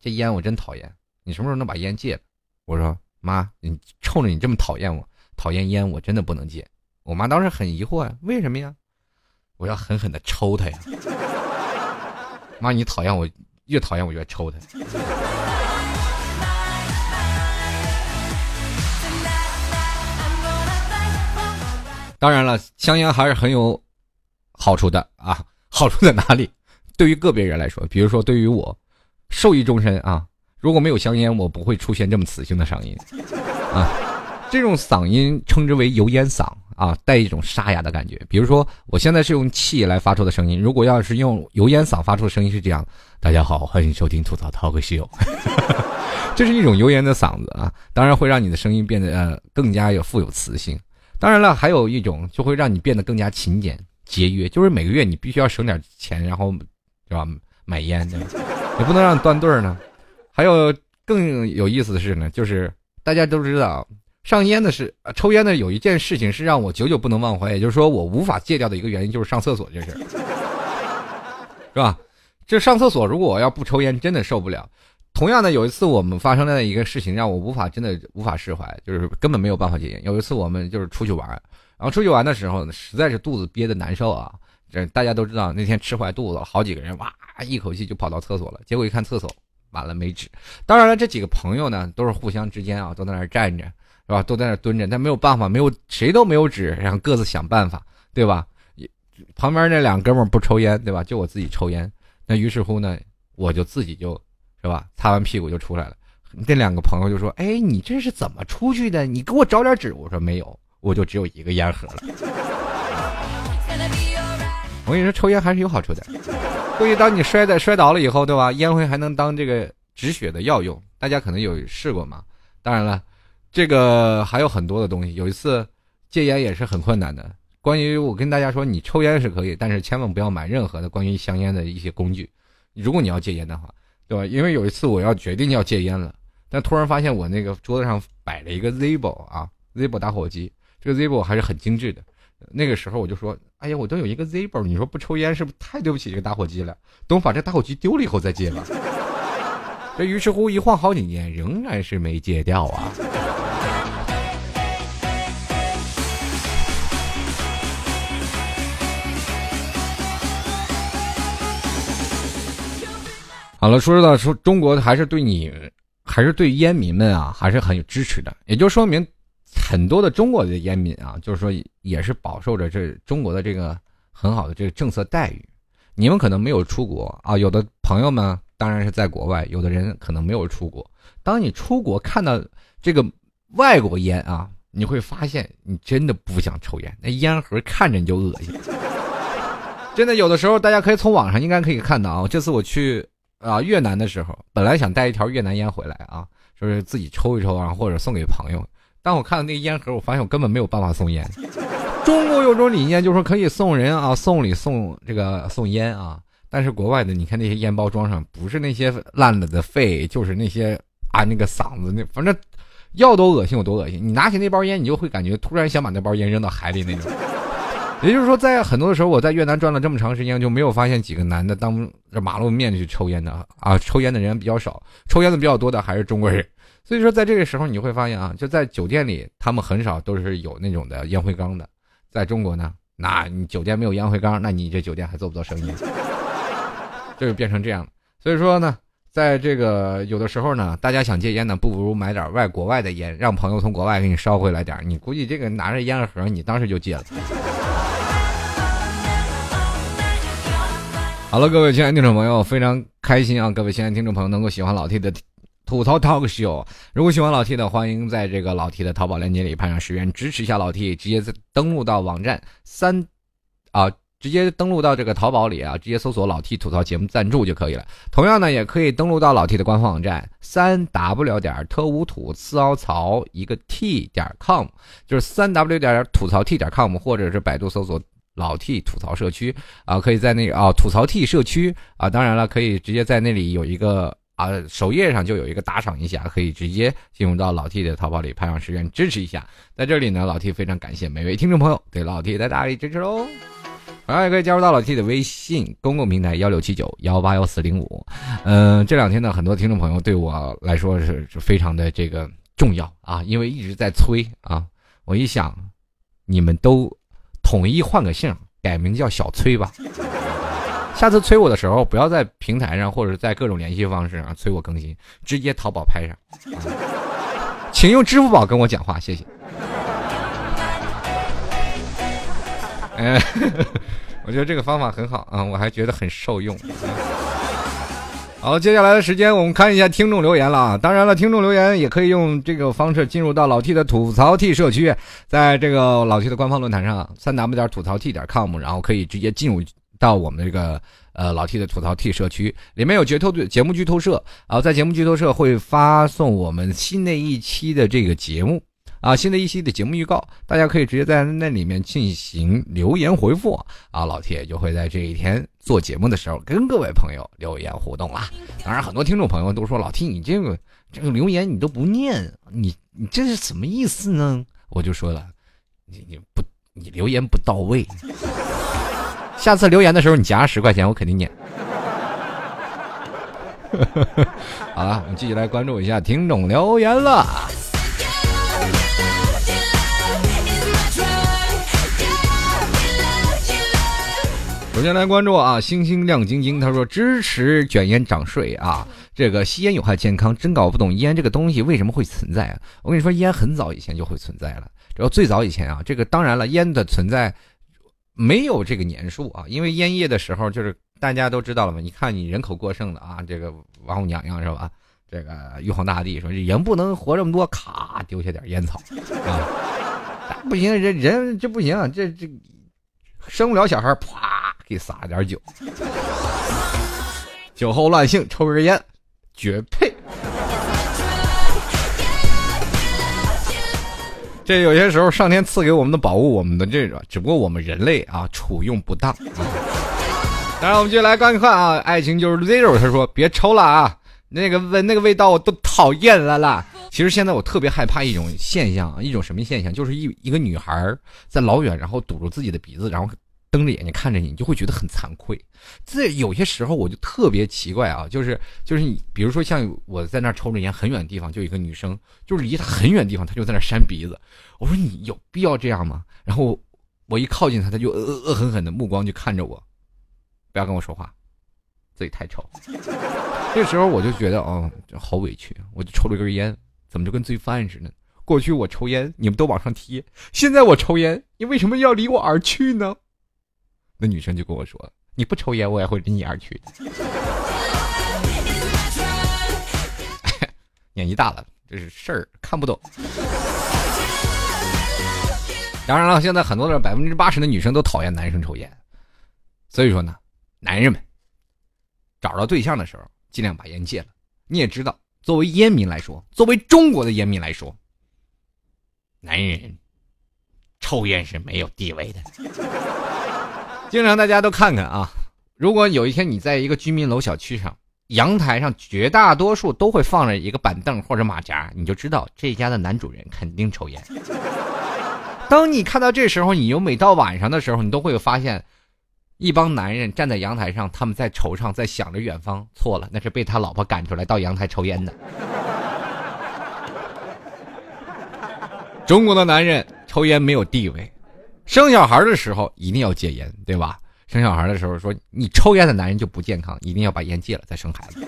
这烟我真讨厌，你什么时候能把烟戒了？我说。妈，你冲着你这么讨厌我，讨厌烟，我真的不能戒。我妈当时很疑惑呀，为什么呀？我要狠狠的抽他呀！妈，你讨厌我，越讨厌我越抽他。当然了，香烟还是很有好处的啊。好处在哪里？对于个别人来说，比如说对于我，受益终身啊。如果没有香烟，我不会出现这么磁性的嗓音，啊，这种嗓音称之为油烟嗓啊，带一种沙哑的感觉。比如说，我现在是用气来发出的声音，如果要是用油烟嗓发出的声音是这样：大家好，欢迎收听吐槽涛哥西游，这是一种油烟的嗓子啊，当然会让你的声音变得呃更加有富有磁性。当然了，还有一种就会让你变得更加勤俭节约，就是每个月你必须要省点钱，然后是吧买烟，也不能让你断顿儿呢。还有更有意思的是呢，就是大家都知道，上烟的是抽烟的有一件事情是让我久久不能忘怀，也就是说我无法戒掉的一个原因就是上厕所这事，是吧？这上厕所如果我要不抽烟，真的受不了。同样的，有一次我们发生了一个事情让我无法真的无法释怀，就是根本没有办法戒烟。有一次我们就是出去玩，然后出去玩的时候呢，实在是肚子憋得难受啊，这大家都知道那天吃坏肚子了，好几个人哇一口气就跑到厕所了，结果一看厕所。完了没纸，当然了，这几个朋友呢，都是互相之间啊，都在那站着，是吧？都在那蹲着，但没有办法，没有谁都没有纸，然后各自想办法，对吧？旁边那两哥们不抽烟，对吧？就我自己抽烟。那于是乎呢，我就自己就，是吧？擦完屁股就出来了。这两个朋友就说：“哎，你这是怎么出去的？你给我找点纸。”我说：“没有，我就只有一个烟盒了。”我跟你说，抽烟还是有好处的。估计，当你摔在摔倒了以后，对吧？烟灰还能当这个止血的药用。大家可能有试过嘛？当然了，这个还有很多的东西。有一次戒烟也是很困难的。关于我跟大家说，你抽烟是可以，但是千万不要买任何的关于香烟的一些工具。如果你要戒烟的话，对吧？因为有一次我要决定要戒烟了，但突然发现我那个桌子上摆了一个 Zippo 啊，Zippo 打火机，这个 Zippo 还是很精致的。那个时候我就说，哎呀，我都有一个 Zippo，你说不抽烟是不是太对不起这个打火机了？等我把这打火机丢了以后再戒吧。这于是乎一晃好几年，仍然是没戒掉啊。好了，说到说中国还是对你，还是对烟民们啊，还是很有支持的，也就说明很多的中国的烟民啊，就是说也是饱受着这中国的这个很好的这个政策待遇。你们可能没有出国啊，有的朋友们当然是在国外，有的人可能没有出国。当你出国看到这个外国烟啊，你会发现你真的不想抽烟，那烟盒看着你就恶心。真的，有的时候大家可以从网上应该可以看到啊，这次我去。啊，越南的时候，本来想带一条越南烟回来啊，就是自己抽一抽啊，或者送给朋友。当我看到那个烟盒，我发现我根本没有办法送烟。中国有种理念，就是说可以送人啊，送礼送这个送烟啊。但是国外的，你看那些烟包装上，不是那些烂了的肺，就是那些啊那个嗓子那，反正要多恶心有多恶心。你拿起那包烟，你就会感觉突然想把那包烟扔到海里那种。也就是说，在很多的时候，我在越南转了这么长时间，就没有发现几个男的当着马路面去抽烟的啊，抽烟的人比较少，抽烟的比较多的还是中国人。所以说，在这个时候你会发现啊，就在酒店里，他们很少都是有那种的烟灰缸的。在中国呢，那你酒店没有烟灰缸，那你这酒店还做不做生意？这 就变成这样。所以说呢，在这个有的时候呢，大家想戒烟呢，不如买点外国外的烟，让朋友从国外给你捎回来点你估计这个拿着烟盒，你当时就戒了。好了，各位亲爱的听众朋友，非常开心啊！各位亲爱的听众朋友能够喜欢老 T 的吐槽 talk show，如果喜欢老 T 的，欢迎在这个老 T 的淘宝链接里拍上十元支持一下老 T，直接登录到网站三啊，直接登录到这个淘宝里啊，直接搜索老 T 吐槽节目赞助就可以了。同样呢，也可以登录到老 T 的官方网站三 w 点特无土次凹槽一个 t 点 com，就是三 w 点吐槽 t 点 com，或者是百度搜索。老 T 吐槽社区啊，可以在那啊吐槽 T 社区啊，当然了，可以直接在那里有一个啊首页上就有一个打赏一下，可以直接进入到老 T 的淘宝里拍上十元支持一下。在这里呢，老 T 非常感谢每位听众朋友对老 T 的大力支持喽。同样也可以加入到老 T 的微信公共平台幺六七九幺八幺四零五。嗯，这两天呢，很多听众朋友对我来说是是非常的这个重要啊，因为一直在催啊。我一想，你们都。统一换个姓，改名叫小崔吧。下次催我的时候，不要在平台上或者在各种联系方式上催我更新，直接淘宝拍上。请用支付宝跟我讲话，谢谢。哎，我觉得这个方法很好啊，我还觉得很受用。好，接下来的时间我们看一下听众留言了啊！当然了，听众留言也可以用这个方式进入到老 T 的吐槽 T 社区，在这个老 T 的官方论坛上，三 w 点吐槽 T 点 com，然后可以直接进入到我们这个呃老 T 的吐槽 T 社区，里面有节透节目剧透社啊，在节目剧透社会发送我们新的一期的这个节目。啊，新的一期的节目预告，大家可以直接在那里面进行留言回复啊，老铁就会在这一天做节目的时候跟各位朋友留言互动啦。当然，很多听众朋友都说老 T 你这个这个留言你都不念，你你这是什么意思呢？我就说了，你你不你留言不到位，下次留言的时候你夹十块钱，我肯定念。好了，我们继续来关注一下听众留言了。首先来关注啊，星星亮晶晶，他说支持卷烟涨税啊，这个吸烟有害健康，真搞不懂烟这个东西为什么会存在啊？我跟你说，烟很早以前就会存在了，然后最早以前啊，这个当然了，烟的存在没有这个年数啊，因为烟叶的时候就是大家都知道了嘛，你看你人口过剩的啊，这个王母娘娘是吧？这个玉皇大帝说人不能活这么多，咔丢下点烟草啊，不行，人人这不行，这这生不了小孩，啪。给撒点酒，酒后乱性，抽根烟，绝配。这有些时候上天赐给我们的宝物，我们的这个，只不过我们人类啊，处用不当。当然，我们就来观看啊，爱情就是 zero。他说：“别抽了啊，那个味那个味道我都讨厌了啦。”其实现在我特别害怕一种现象，一种什么现象？就是一一个女孩在老远，然后堵住自己的鼻子，然后瞪着眼睛看着你，你就会觉得很惭愧。这有些时候我就特别奇怪啊，就是就是你，比如说像我在那抽着烟，很远的地方就有一个女生，就是离她很远的地方，她就在那扇鼻子。我说你有必要这样吗？然后我一靠近她，她就恶恶狠狠的目光就看着我。不要跟我说话，自己太丑。这时候我就觉得，哦，好委屈。我就抽了根烟，怎么就跟罪犯似的？过去我抽烟，你们都往上贴；现在我抽烟，你为什么要离我而去呢？那女生就跟我说：“你不抽烟，我也会离你而去。”年纪大了，这是事儿，看不懂。当然了，现在很多的百分之八十的女生都讨厌男生抽烟，所以说呢。男人们找到对象的时候，尽量把烟戒了。你也知道，作为烟民来说，作为中国的烟民来说，男人抽烟是没有地位的。经常大家都看看啊，如果有一天你在一个居民楼小区上，阳台上绝大多数都会放着一个板凳或者马甲，你就知道这家的男主人肯定抽烟。当你看到这时候，你又每到晚上的时候，你都会有发现。一帮男人站在阳台上，他们在惆怅，在想着远方。错了，那是被他老婆赶出来到阳台抽烟的。中国的男人抽烟没有地位，生小孩的时候一定要戒烟，对吧？生小孩的时候说你抽烟的男人就不健康，一定要把烟戒了再生孩子。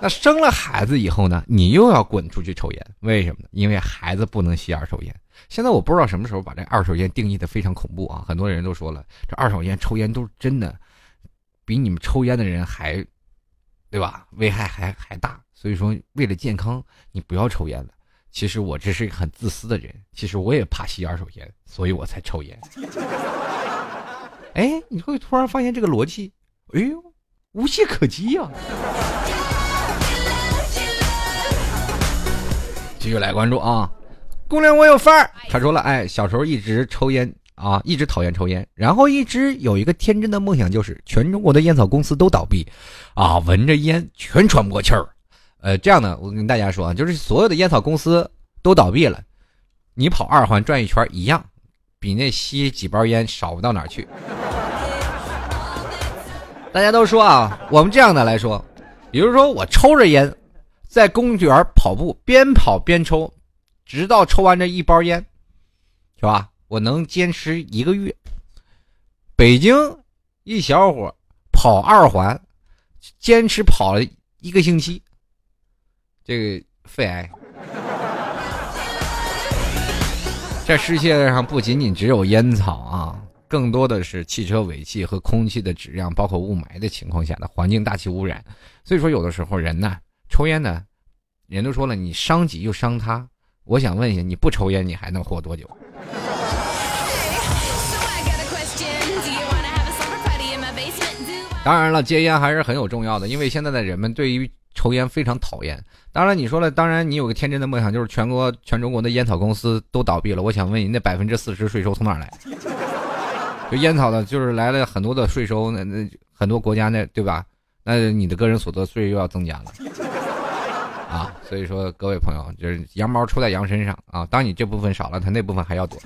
那生了孩子以后呢，你又要滚出去抽烟，为什么呢？因为孩子不能吸二手烟。现在我不知道什么时候把这二手烟定义的非常恐怖啊！很多人都说了，这二手烟抽烟都是真的，比你们抽烟的人还，对吧？危害还还大。所以说，为了健康，你不要抽烟了。其实我这是一个很自私的人，其实我也怕吸二手烟，所以我才抽烟。哎，你会突然发现这个逻辑，哎呦，无懈可击呀！继续来关注啊！姑娘，我有范儿。他说了，哎，小时候一直抽烟啊，一直讨厌抽烟，然后一直有一个天真的梦想，就是全中国的烟草公司都倒闭，啊，闻着烟全喘不过气儿。呃，这样呢，我跟大家说啊，就是所有的烟草公司都倒闭了，你跑二环转一圈一样，比那吸几包烟少不到哪去。大家都说啊，我们这样的来说，比如说我抽着烟，在公园跑步，边跑边抽。直到抽完这一包烟，是吧？我能坚持一个月。北京一小伙跑二环，坚持跑了一个星期，这个肺癌。这世界上不仅仅只有烟草啊，更多的是汽车尾气和空气的质量，包括雾霾的情况下的环境大气污染。所以说，有的时候人呢，抽烟呢，人都说了，你伤己又伤他。我想问一下，你不抽烟，你还能活多久？当然了，戒烟还是很有重要的，因为现在的人们对于抽烟非常讨厌。当然，你说了，当然你有个天真的梦想，就是全国全中国的烟草公司都倒闭了。我想问你，那百分之四十税收从哪来？就烟草的，就是来了很多的税收，那那很多国家那对吧？那你的个人所得税又要增加了。啊，所以说各位朋友，就是羊毛出在羊身上啊。当你这部分少了，它那部分还要多。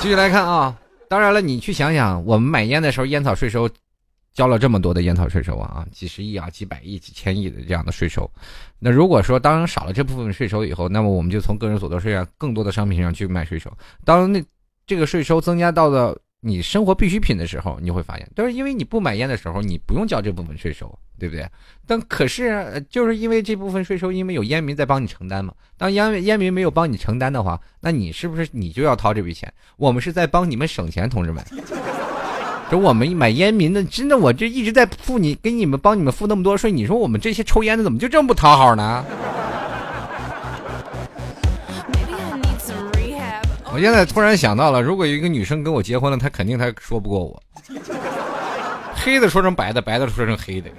继续来看啊，当然了，你去想想，我们买烟的时候，烟草税收交了这么多的烟草税收啊，几十亿啊，几百亿、几千亿的这样的税收。那如果说当少了这部分税收以后，那么我们就从个人所得税上更多的商品上去卖税收。当那这个税收增加到了。你生活必需品的时候，你会发现，都是因为你不买烟的时候，你不用交这部分税收，对不对？但可是，就是因为这部分税收，因为有烟民在帮你承担嘛。当烟烟民没有帮你承担的话，那你是不是你就要掏这笔钱？我们是在帮你们省钱，同志们。就我们买烟民的，真的，我这一直在付你，给你们帮你们付那么多税，你说我们这些抽烟的怎么就这么不讨好呢？我现在突然想到了，如果有一个女生跟我结婚了，她肯定她说不过我。黑的说成白的，白的说成黑的。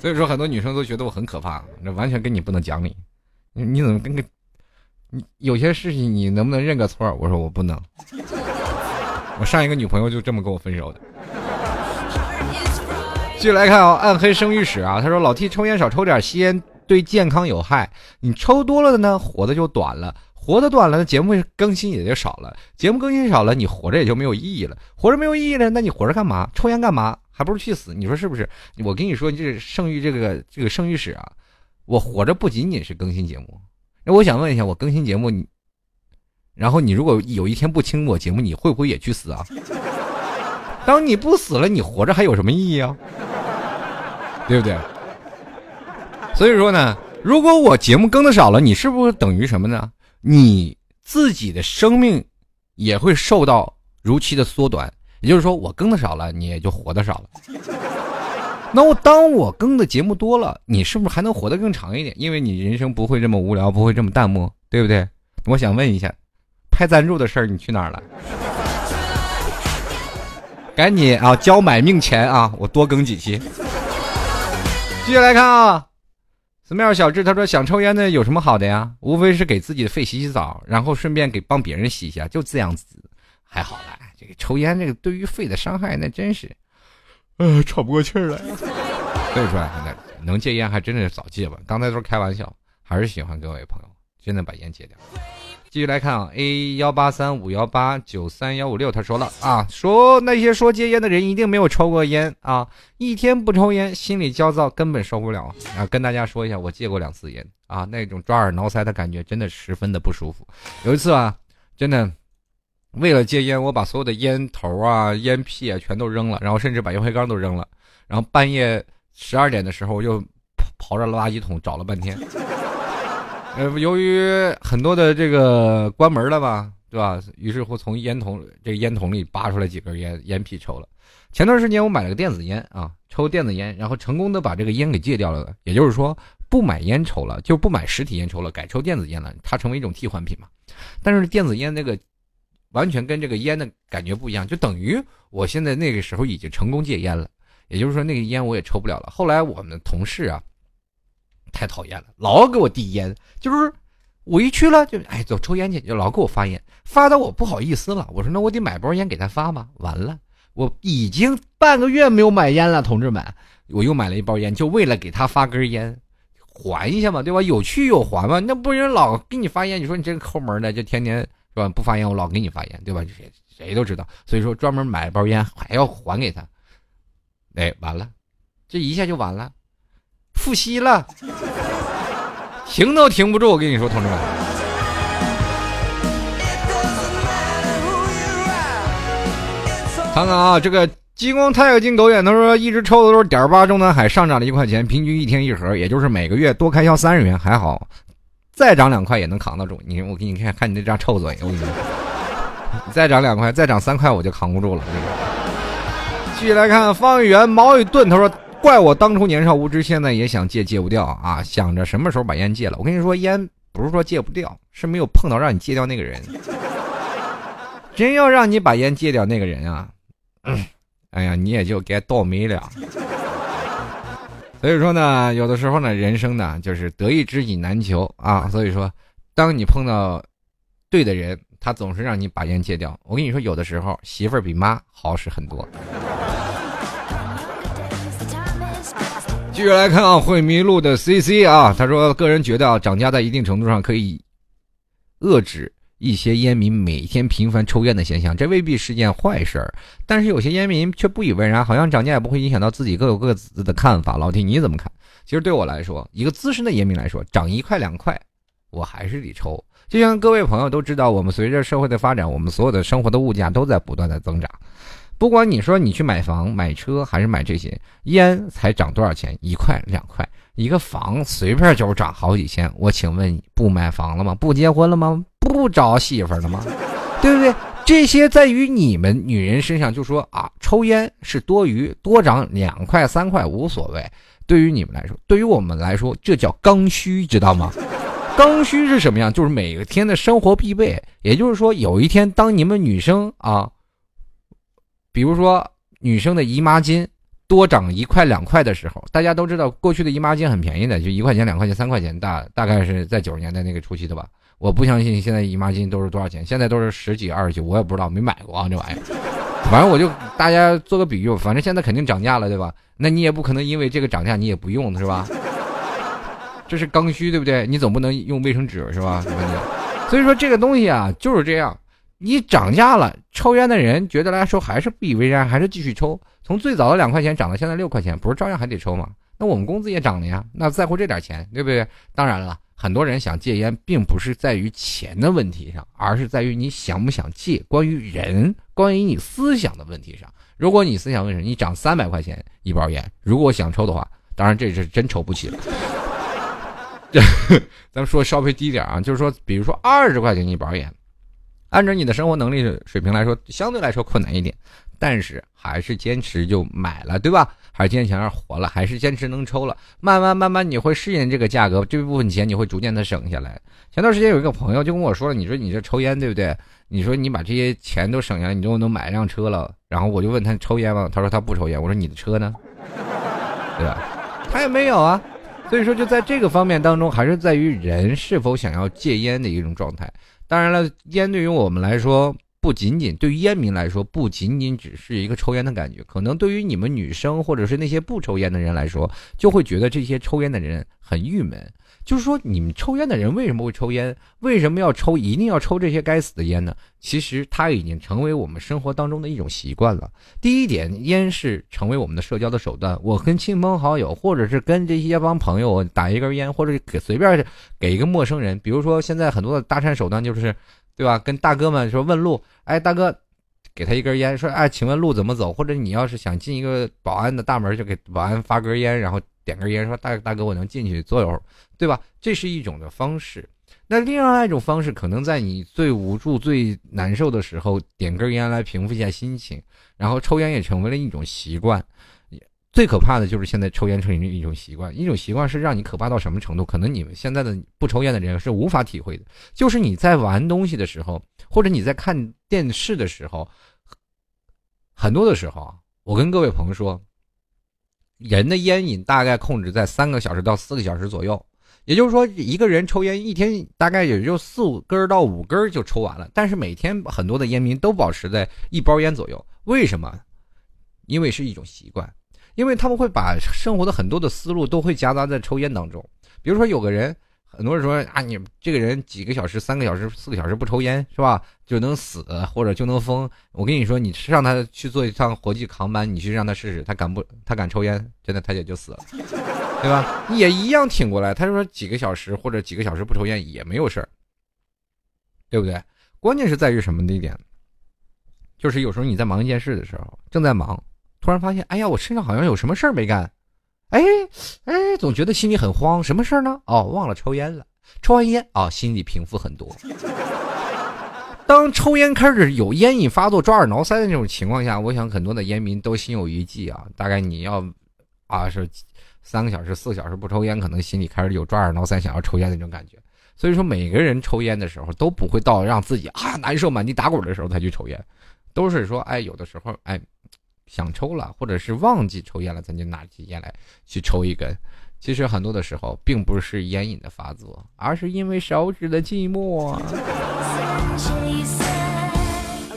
所以说，很多女生都觉得我很可怕，那完全跟你不能讲理。你怎么跟个？你有些事情你能不能认个错？我说我不能。我上一个女朋友就这么跟我分手的。继续来看啊，暗黑生育史啊，他说老 T 抽烟少抽点，吸烟对健康有害。你抽多了的呢，活的就短了，活的短了，节目更新也就少了，节目更新少了，你活着也就没有意义了。活着没有意义了，那你活着干嘛？抽烟干嘛？还不如去死。你说是不是？我跟你说，这生育这个这个生育史啊，我活着不仅仅是更新节目。那我想问一下，我更新节目，你，然后你如果有一天不听我节目，你会不会也去死啊？当你不死了，你活着还有什么意义啊？对不对？所以说呢，如果我节目更的少了，你是不是等于什么呢？你自己的生命也会受到如期的缩短。也就是说，我更的少了，你也就活的少了。那我当我更的节目多了，你是不是还能活得更长一点？因为你人生不会这么无聊，不会这么淡漠，对不对？我想问一下，拍赞助的事儿你去哪儿了？赶紧啊，交买命钱啊！我多更几期。继续来看啊，寺庙小智他说想抽烟的有什么好的呀？无非是给自己的肺洗洗澡，然后顺便给帮别人洗一下，就这样子，还好啦。这个抽烟这个对于肺的伤害那真是，呃，喘不过气儿来。所 以说那能戒烟还真的是早戒吧。刚才都是开玩笑，还是喜欢各位朋友真的把烟戒掉。继续来看啊，A 幺八三五幺八九三幺五六，他说了啊，说那些说戒烟的人一定没有抽过烟啊，一天不抽烟心里焦躁，根本受不了啊。跟大家说一下，我戒过两次烟啊，那种抓耳挠腮的感觉真的十分的不舒服。有一次啊，真的为了戒烟，我把所有的烟头啊、烟屁啊全都扔了，然后甚至把烟灰缸都扔了，然后半夜十二点的时候，我又跑着垃圾桶找了半天。呃，由于很多的这个关门了吧，对吧？于是乎从烟筒这个烟筒里拔出来几根烟烟屁抽了。前段时间我买了个电子烟啊，抽电子烟，然后成功的把这个烟给戒掉了。也就是说，不买烟抽了，就不买实体烟抽了，改抽电子烟了。它成为一种替换品嘛。但是电子烟那个完全跟这个烟的感觉不一样，就等于我现在那个时候已经成功戒烟了。也就是说，那个烟我也抽不了了。后来我们同事啊。太讨厌了，老给我递烟，就是我一去了就哎走抽烟去，就老给我发烟，发的我不好意思了。我说那我得买包烟给他发吧。完了，我已经半个月没有买烟了，同志们，我又买了一包烟，就为了给他发根烟，还一下嘛，对吧？有去有还嘛，那不人老给你发烟，你说你这个抠门的，就天天不发烟我老给你发烟，对吧？谁谁都知道，所以说专门买包烟还要还给他，哎，完了，这一下就完了。复吸了，停都停不住。我跟你说，同志们，看看啊，这个激光太阳镜狗眼，他说一直抽的都是点八中南海，上涨了一块钱，平均一天一盒，也就是每个月多开销三十元，还好，再涨两块也能扛得住。你我给你看看你这张臭嘴，我跟你说，再涨两块，再涨三块我就扛不住了。继续来看方圆毛与盾，他说。怪我当初年少无知，现在也想戒戒不掉啊！想着什么时候把烟戒了。我跟你说，烟不是说戒不掉，是没有碰到让你戒掉那个人。真要让你把烟戒掉，那个人啊，哎呀，你也就该倒霉了。所以说呢，有的时候呢，人生呢就是得一知己难求啊。所以说，当你碰到对的人，他总是让你把烟戒掉。我跟你说，有的时候媳妇儿比妈好使很多。继续来看啊，会迷路的 C C 啊，他说个人觉得啊，涨价在一定程度上可以遏制一些烟民每天频繁抽烟的现象，这未必是件坏事儿。但是有些烟民却不以为然，好像涨价也不会影响到自己各有各自的看法。老弟你怎么看？其实对我来说，一个资深的烟民来说，涨一块两块，我还是得抽。就像各位朋友都知道，我们随着社会的发展，我们所有的生活的物价都在不断的增长。不管你说你去买房、买车，还是买这些烟，才涨多少钱？一块两块，一个房随便就涨好几千。我请问你不买房了吗？不结婚了吗？不找媳妇了吗？对不对？这些在于你们女人身上，就说啊，抽烟是多余，多涨两块三块无所谓。对于你们来说，对于我们来说，这叫刚需，知道吗？刚需是什么样？就是每个天的生活必备。也就是说，有一天当你们女生啊。比如说，女生的姨妈巾多涨一块两块的时候，大家都知道，过去的姨妈巾很便宜的，就一块钱、两块钱、三块钱，大大概是在九十年代那个初期的吧。我不相信现在姨妈巾都是多少钱，现在都是十几二十几，我也不知道，没买过啊这玩意儿。反正我就大家做个比喻，反正现在肯定涨价了，对吧？那你也不可能因为这个涨价你也不用，是吧？这是刚需，对不对？你总不能用卫生纸是吧？所以说这个东西啊就是这样，你涨价了，抽烟的人觉得来说还是不以为然，还是继续抽。从最早的两块钱涨到现在六块钱，不是照样还得抽吗？那我们工资也涨了呀，那在乎这点钱，对不对？当然了。很多人想戒烟，并不是在于钱的问题上，而是在于你想不想戒。关于人，关于你思想的问题上。如果你思想问题，你涨三百块钱一包烟，如果想抽的话，当然这是真抽不起了。咱们说稍微低点啊，就是说，比如说二十块钱一包烟，按照你的生活能力水平来说，相对来说困难一点。但是还是坚持就买了，对吧？还是坚持活了，还是坚持能抽了。慢慢慢慢，你会适应这个价格，这部分钱你会逐渐的省下来。前段时间有一个朋友就跟我说了，你说你这抽烟对不对？你说你把这些钱都省下来，你就能买一辆车了。然后我就问他抽烟吗？他说他不抽烟。我说你的车呢？对吧？他也没有啊。所以说就在这个方面当中，还是在于人是否想要戒烟的一种状态。当然了，烟对于我们来说。不仅仅对于烟民来说，不仅仅只是一个抽烟的感觉，可能对于你们女生或者是那些不抽烟的人来说，就会觉得这些抽烟的人很郁闷。就是说，你们抽烟的人为什么会抽烟？为什么要抽？一定要抽这些该死的烟呢？其实它已经成为我们生活当中的一种习惯了。第一点，烟是成为我们的社交的手段。我跟亲朋好友，或者是跟这些帮朋友打一根烟，或者给随便给一个陌生人，比如说现在很多的搭讪手段就是。对吧？跟大哥们说问路，哎，大哥，给他一根烟，说，哎，请问路怎么走？或者你要是想进一个保安的大门，就给保安发根烟，然后点根烟，说大大哥，我能进去坐一会儿，对吧？这是一种的方式。那另外一种方式，可能在你最无助、最难受的时候，点根烟来平复一下心情，然后抽烟也成为了一种习惯。最可怕的就是现在抽烟成为一种习惯，一种习惯是让你可怕到什么程度？可能你们现在的不抽烟的人是无法体会的。就是你在玩东西的时候，或者你在看电视的时候，很多的时候啊，我跟各位朋友说，人的烟瘾大概控制在三个小时到四个小时左右。也就是说，一个人抽烟一天大概也就四五根到五根就抽完了。但是每天很多的烟民都保持在一包烟左右，为什么？因为是一种习惯。因为他们会把生活的很多的思路都会夹杂在抽烟当中，比如说有个人，很多人说啊，你这个人几个小时、三个小时、四个小时不抽烟是吧，就能死或者就能疯。我跟你说，你让他去做一趟国际航班，你去让他试试，他敢不？他敢抽烟，真的他也就死了，对吧？也一样挺过来。他说几个小时或者几个小时不抽烟也没有事儿，对不对？关键是在于什么的一点，就是有时候你在忙一件事的时候，正在忙。突然发现，哎呀，我身上好像有什么事儿没干，哎哎，总觉得心里很慌。什么事儿呢？哦，忘了抽烟了。抽完烟啊，心里平复很多。当抽烟开始有烟瘾发作、抓耳挠腮的那种情况下，我想很多的烟民都心有余悸啊。大概你要啊是三个小时、四个小时不抽烟，可能心里开始有抓耳挠腮、想要抽烟的那种感觉。所以说，每个人抽烟的时候都不会到让自己啊难受、满地打滚的时候才去抽烟，都是说，哎，有的时候，哎。想抽了，或者是忘记抽烟了，咱就拿起烟来去抽一根。其实很多的时候，并不是烟瘾的发作，而是因为手指的寂寞。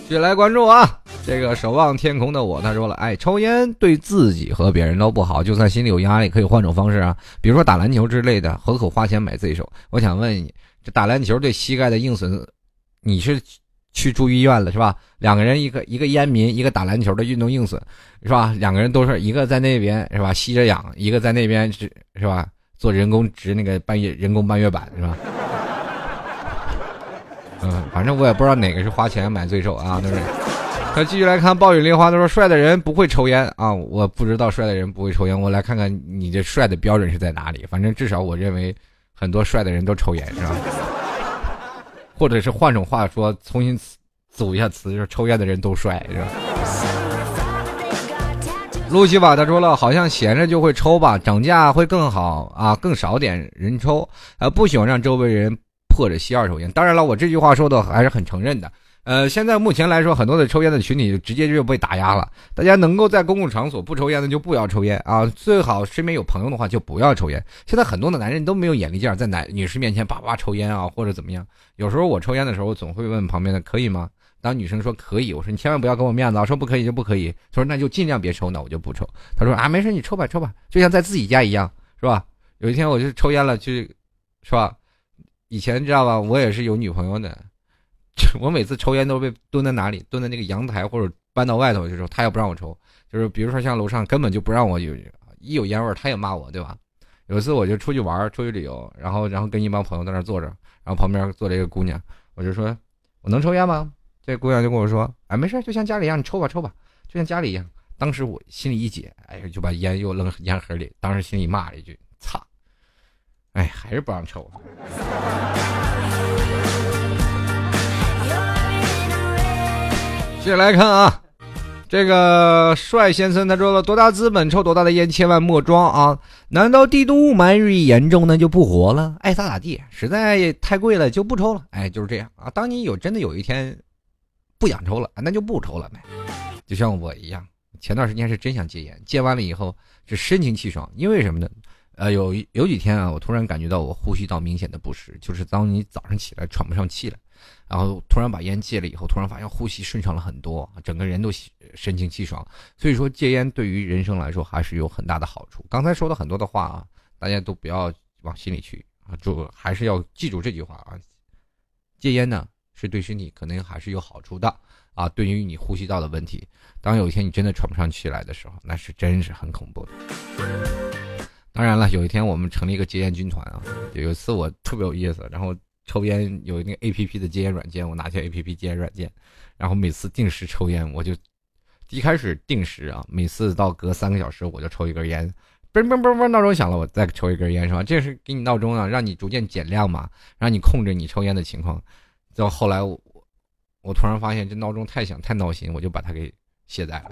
继续来关注啊！这个守望天空的我，他说了，哎，抽烟对自己和别人都不好，就算心里有压力，可以换种方式啊，比如说打篮球之类的，何苦花钱买罪受？我想问你，这打篮球对膝盖的硬损，你是？去住医院了是吧？两个人，一个一个烟民，一个打篮球的运动硬损，是吧？两个人都是一个在那边是吧吸着氧，一个在那边是是吧做人工植那个半月人工半月板是吧？嗯，反正我也不知道哪个是花钱买罪受啊，都是。他继续来看暴雨梨花，他说帅的人不会抽烟啊，我不知道帅的人不会抽烟，我来看看你这帅的标准是在哪里？反正至少我认为很多帅的人都抽烟是吧？或者是换种话说，重新组一下词，就是抽烟的人都帅，是吧？路西法他说了，好像闲着就会抽吧，涨价会更好啊，更少点人抽，啊，不喜欢让周围人破着吸二手烟。当然了，我这句话说的还是很承认的，呃，现在目前来说，很多的抽烟的群体直接就被打压了。大家能够在公共场所不抽烟的就不要抽烟啊，最好身边有朋友的话就不要抽烟。现在很多的男人都没有眼力劲儿，在男女士面前叭叭抽烟啊，或者怎么样。有时候我抽烟的时候，总会问旁边的可以吗？当女生说可以，我说你千万不要给我面子，我说不可以就不可以。他说那就尽量别抽，那我就不抽。他说啊，没事，你抽吧抽吧，就像在自己家一样，是吧？有一天我就抽烟了，去，是吧？以前知道吧，我也是有女朋友的，我每次抽烟都被蹲在哪里，蹲在那个阳台或者搬到外头的时候，他也不让我抽。就是比如说像楼上根本就不让我有，一有烟味他也骂我，对吧？有一次我就出去玩，出去旅游，然后然后跟一帮朋友在那坐着，然后旁边坐着一个姑娘，我就说我能抽烟吗？这姑娘就跟我说：“哎，没事，就像家里一样，你抽吧，抽吧，就像家里一样。”当时我心里一解，哎呀，就把烟又扔烟盒里。当时心里骂了一句：“操！”哎，还是不让抽。接下来看啊，这个帅先生他说了：“多大资本抽多大的烟，千万莫装啊！难道帝都雾霾日益严重，那就不活了？爱咋咋地，实在太贵了就不抽了。哎，就是这样啊。当你有真的有一天。”不想抽了，那就不抽了呗。就像我一样，前段时间是真想戒烟，戒完了以后是神清气爽。因为什么呢？呃，有有几天啊，我突然感觉到我呼吸道明显的不适，就是当你早上起来喘不上气来，然后突然把烟戒了以后，突然发现呼吸顺畅了很多，整个人都神清气爽。所以说，戒烟对于人生来说还是有很大的好处。刚才说的很多的话啊，大家都不要往心里去啊，就还是要记住这句话啊，戒烟呢。是对身体可能还是有好处的啊！对于你呼吸道的问题，当有一天你真的喘不上气来的时候，那是真是很恐怖的。当然了，有一天我们成立一个戒烟军团啊！有一次我特别有意思，然后抽烟有那个 A P P 的戒烟软件，我拿起 A P P 戒烟软件，然后每次定时抽烟，我就一开始定时啊，每次到隔三个小时我就抽一根烟，嘣嘣嘣嘣，闹钟响了，我再抽一根烟，是吧？这是给你闹钟啊，让你逐渐减量嘛，让你控制你抽烟的情况。到后来，我我突然发现这闹钟太响太闹心，我就把它给卸载了。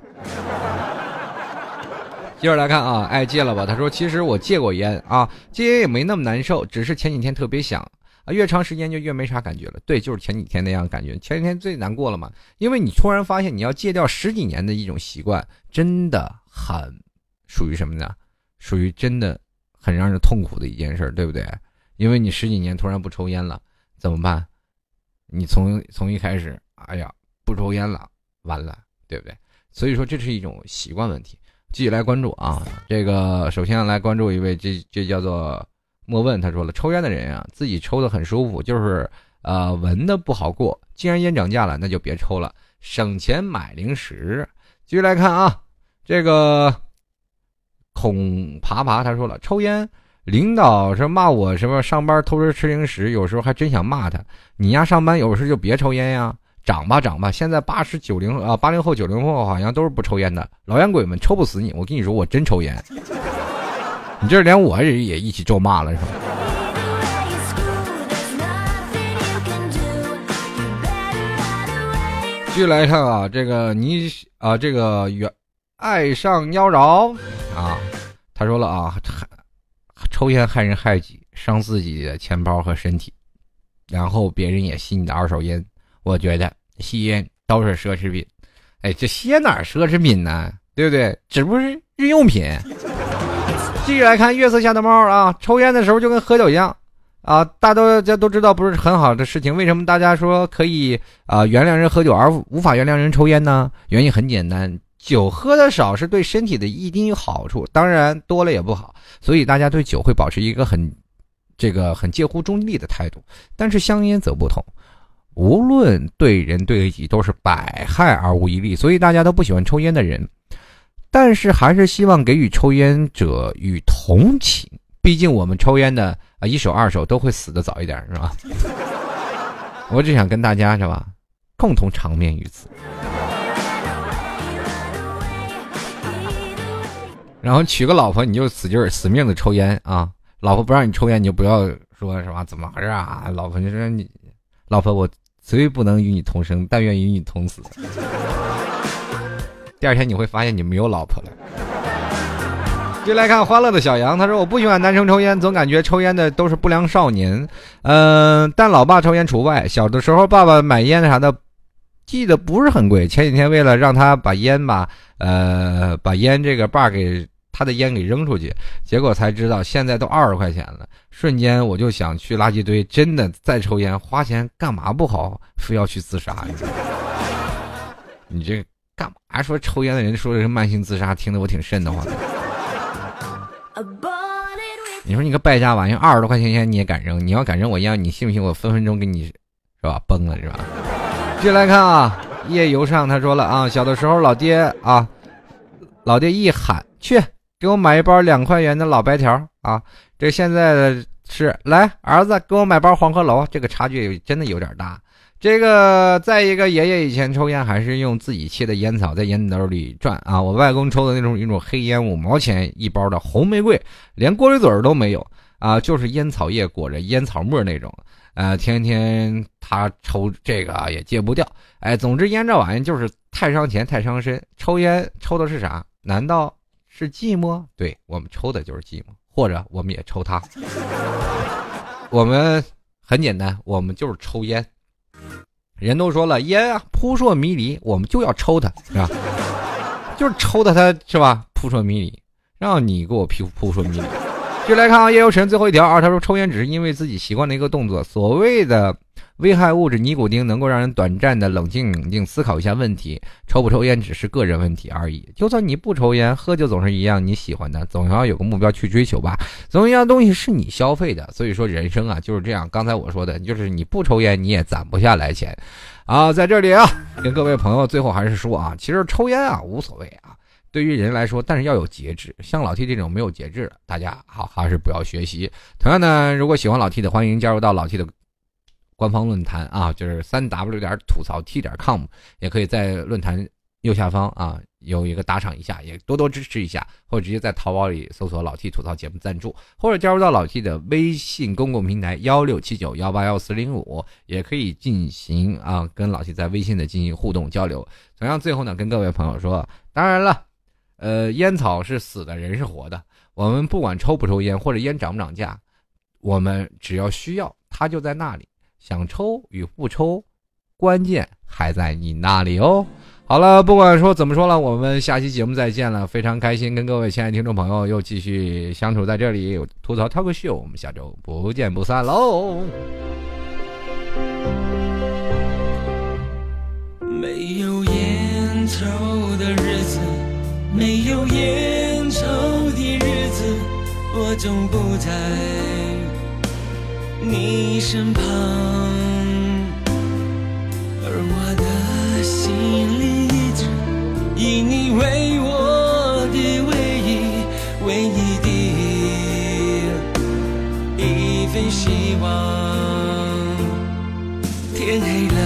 接着来看啊，爱戒了吧？他说：“其实我戒过烟啊，戒烟也没那么难受，只是前几天特别想越长时间就越没啥感觉了。对，就是前几天那样感觉，前几天最难过了嘛，因为你突然发现你要戒掉十几年的一种习惯，真的很属于什么呢？属于真的很让人痛苦的一件事，对不对？因为你十几年突然不抽烟了，怎么办？”你从从一开始，哎呀，不抽烟了，完了，对不对？所以说这是一种习惯问题。继续来关注啊，这个首先来关注一位，这这叫做莫问，他说了，抽烟的人啊，自己抽的很舒服，就是呃闻的不好过。既然烟涨价了，那就别抽了，省钱买零食。继续来看啊，这个孔爬爬他说了，抽烟。领导是骂我什么上班偷着吃零食，有时候还真想骂他。你丫上班有事就别抽烟呀，长吧长吧。现在八十九零啊八零后九零后好像都是不抽烟的，老烟鬼们抽不死你。我跟你说，我真抽烟。你这连我也也一起咒骂了是吧？继续来看啊，这个你啊这个原爱上妖娆啊，他说了啊。抽烟害人害己，伤自己的钱包和身体，然后别人也吸你的二手烟。我觉得吸烟都是奢侈品。哎，这吸烟哪奢侈品呢？对不对？只不过是日用品。继续来看月色下的猫啊，抽烟的时候就跟喝酒一样啊，大家都知道不是很好的事情。为什么大家说可以啊原谅人喝酒而无法原谅人抽烟呢？原因很简单。酒喝的少是对身体的一定有好处，当然多了也不好，所以大家对酒会保持一个很，这个很介乎中立的态度。但是香烟则不同，无论对人对己都是百害而无一利，所以大家都不喜欢抽烟的人，但是还是希望给予抽烟者与同情，毕竟我们抽烟的啊一手二手都会死的早一点，是吧？我只想跟大家是吧，共同长眠于此。然后娶个老婆，你就死劲儿死命的抽烟啊！老婆不让你抽烟，你就不要说什么怎么回事啊？老婆就说你，老婆我虽不能与你同生，但愿与你同死。第二天你会发现你没有老婆了。就来看欢乐的小杨，他说我不喜欢男生抽烟，总感觉抽烟的都是不良少年。嗯，但老爸抽烟除外。小的时候爸爸买烟啥的。记得不是很贵。前几天为了让他把烟吧，呃，把烟这个把给他的烟给扔出去，结果才知道现在都二十块钱了。瞬间我就想去垃圾堆，真的再抽烟花钱干嘛不好，非要去自杀？你这干嘛说抽烟的人说的是慢性自杀，听得我挺瘆得慌。你说你个败家玩意，二十多块钱烟你也敢扔？你要敢扔我烟，你信不信我分分钟给你，是吧？崩了是吧？继续来看啊，夜游上他说了啊，小的时候老爹啊，老爹一喊去给我买一包两块钱的老白条啊，这现在的是来儿子给我买包黄鹤楼，这个差距真的有点大。这个再一个，爷爷以前抽烟还是用自己切的烟草在烟斗里转啊。我外公抽的那种一种黑烟，五毛钱一包的红玫瑰，连过滤嘴都没有啊，就是烟草叶裹着烟草沫那种。呃，天天他抽这个也戒不掉。哎，总之烟这玩意就是太伤钱太伤身。抽烟抽的是啥？难道是寂寞？对我们抽的就是寂寞，或者我们也抽它。我们很简单，我们就是抽烟。人都说了，烟啊扑朔迷离，我们就要抽它，是吧？就是抽的它，是吧？扑朔迷离，让你给我扑扑朔迷离。就来看啊，叶游神最后一条啊，他说抽烟只是因为自己习惯的一个动作，所谓的。危害物质尼古丁能够让人短暂的冷静冷静思考一下问题，抽不抽烟只是个人问题而已。就算你不抽烟，喝酒总是一样，你喜欢的，总要有个目标去追求吧。总有一样东西是你消费的，所以说人生啊就是这样。刚才我说的就是你不抽烟你也攒不下来钱，啊，在这里啊跟各位朋友最后还是说啊，其实抽烟啊无所谓啊，对于人来说，但是要有节制。像老 T 这种没有节制的，大家好还是不要学习。同样呢，如果喜欢老 T 的，欢迎加入到老 T 的。官方论坛啊，就是三 w 点吐槽 t 点 com，也可以在论坛右下方啊有一个打赏一下，也多多支持一下，或者直接在淘宝里搜索老 T 吐槽节目赞助，或者加入到老 T 的微信公共平台幺六七九幺八幺四零五，也可以进行啊跟老 T 在微信的进行互动交流。同样，最后呢，跟各位朋友说，当然了，呃，烟草是死的，人是活的，我们不管抽不抽烟，或者烟涨不涨价，我们只要需要，它就在那里。想抽与不抽，关键还在你那里哦。好了，不管说怎么说了，我们下期节目再见了。非常开心跟各位亲爱的听众朋友又继续相处在这里，吐槽 talk show，我们下周不见不散喽。没有烟抽的日子，没有烟抽的日子，我总不在。你身旁，而我的心里一直以你为我的唯一、唯一的一份希望。天黑了，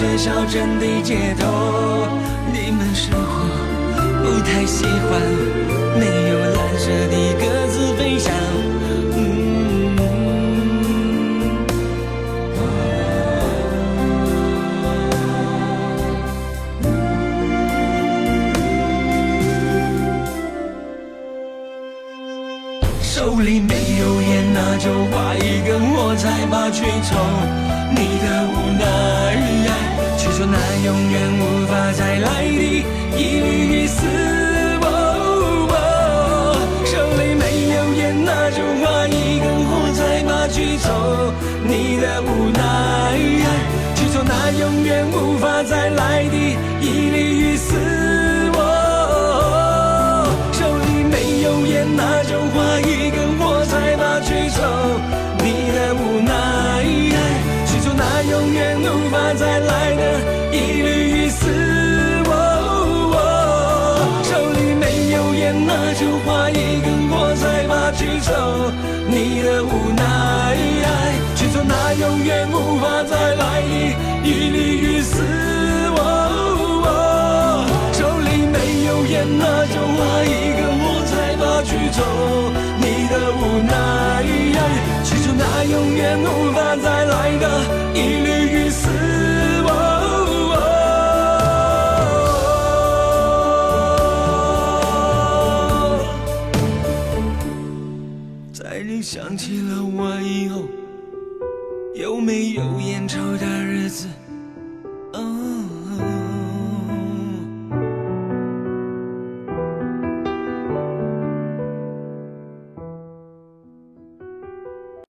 个灰色小镇的街头，你们是否不太喜欢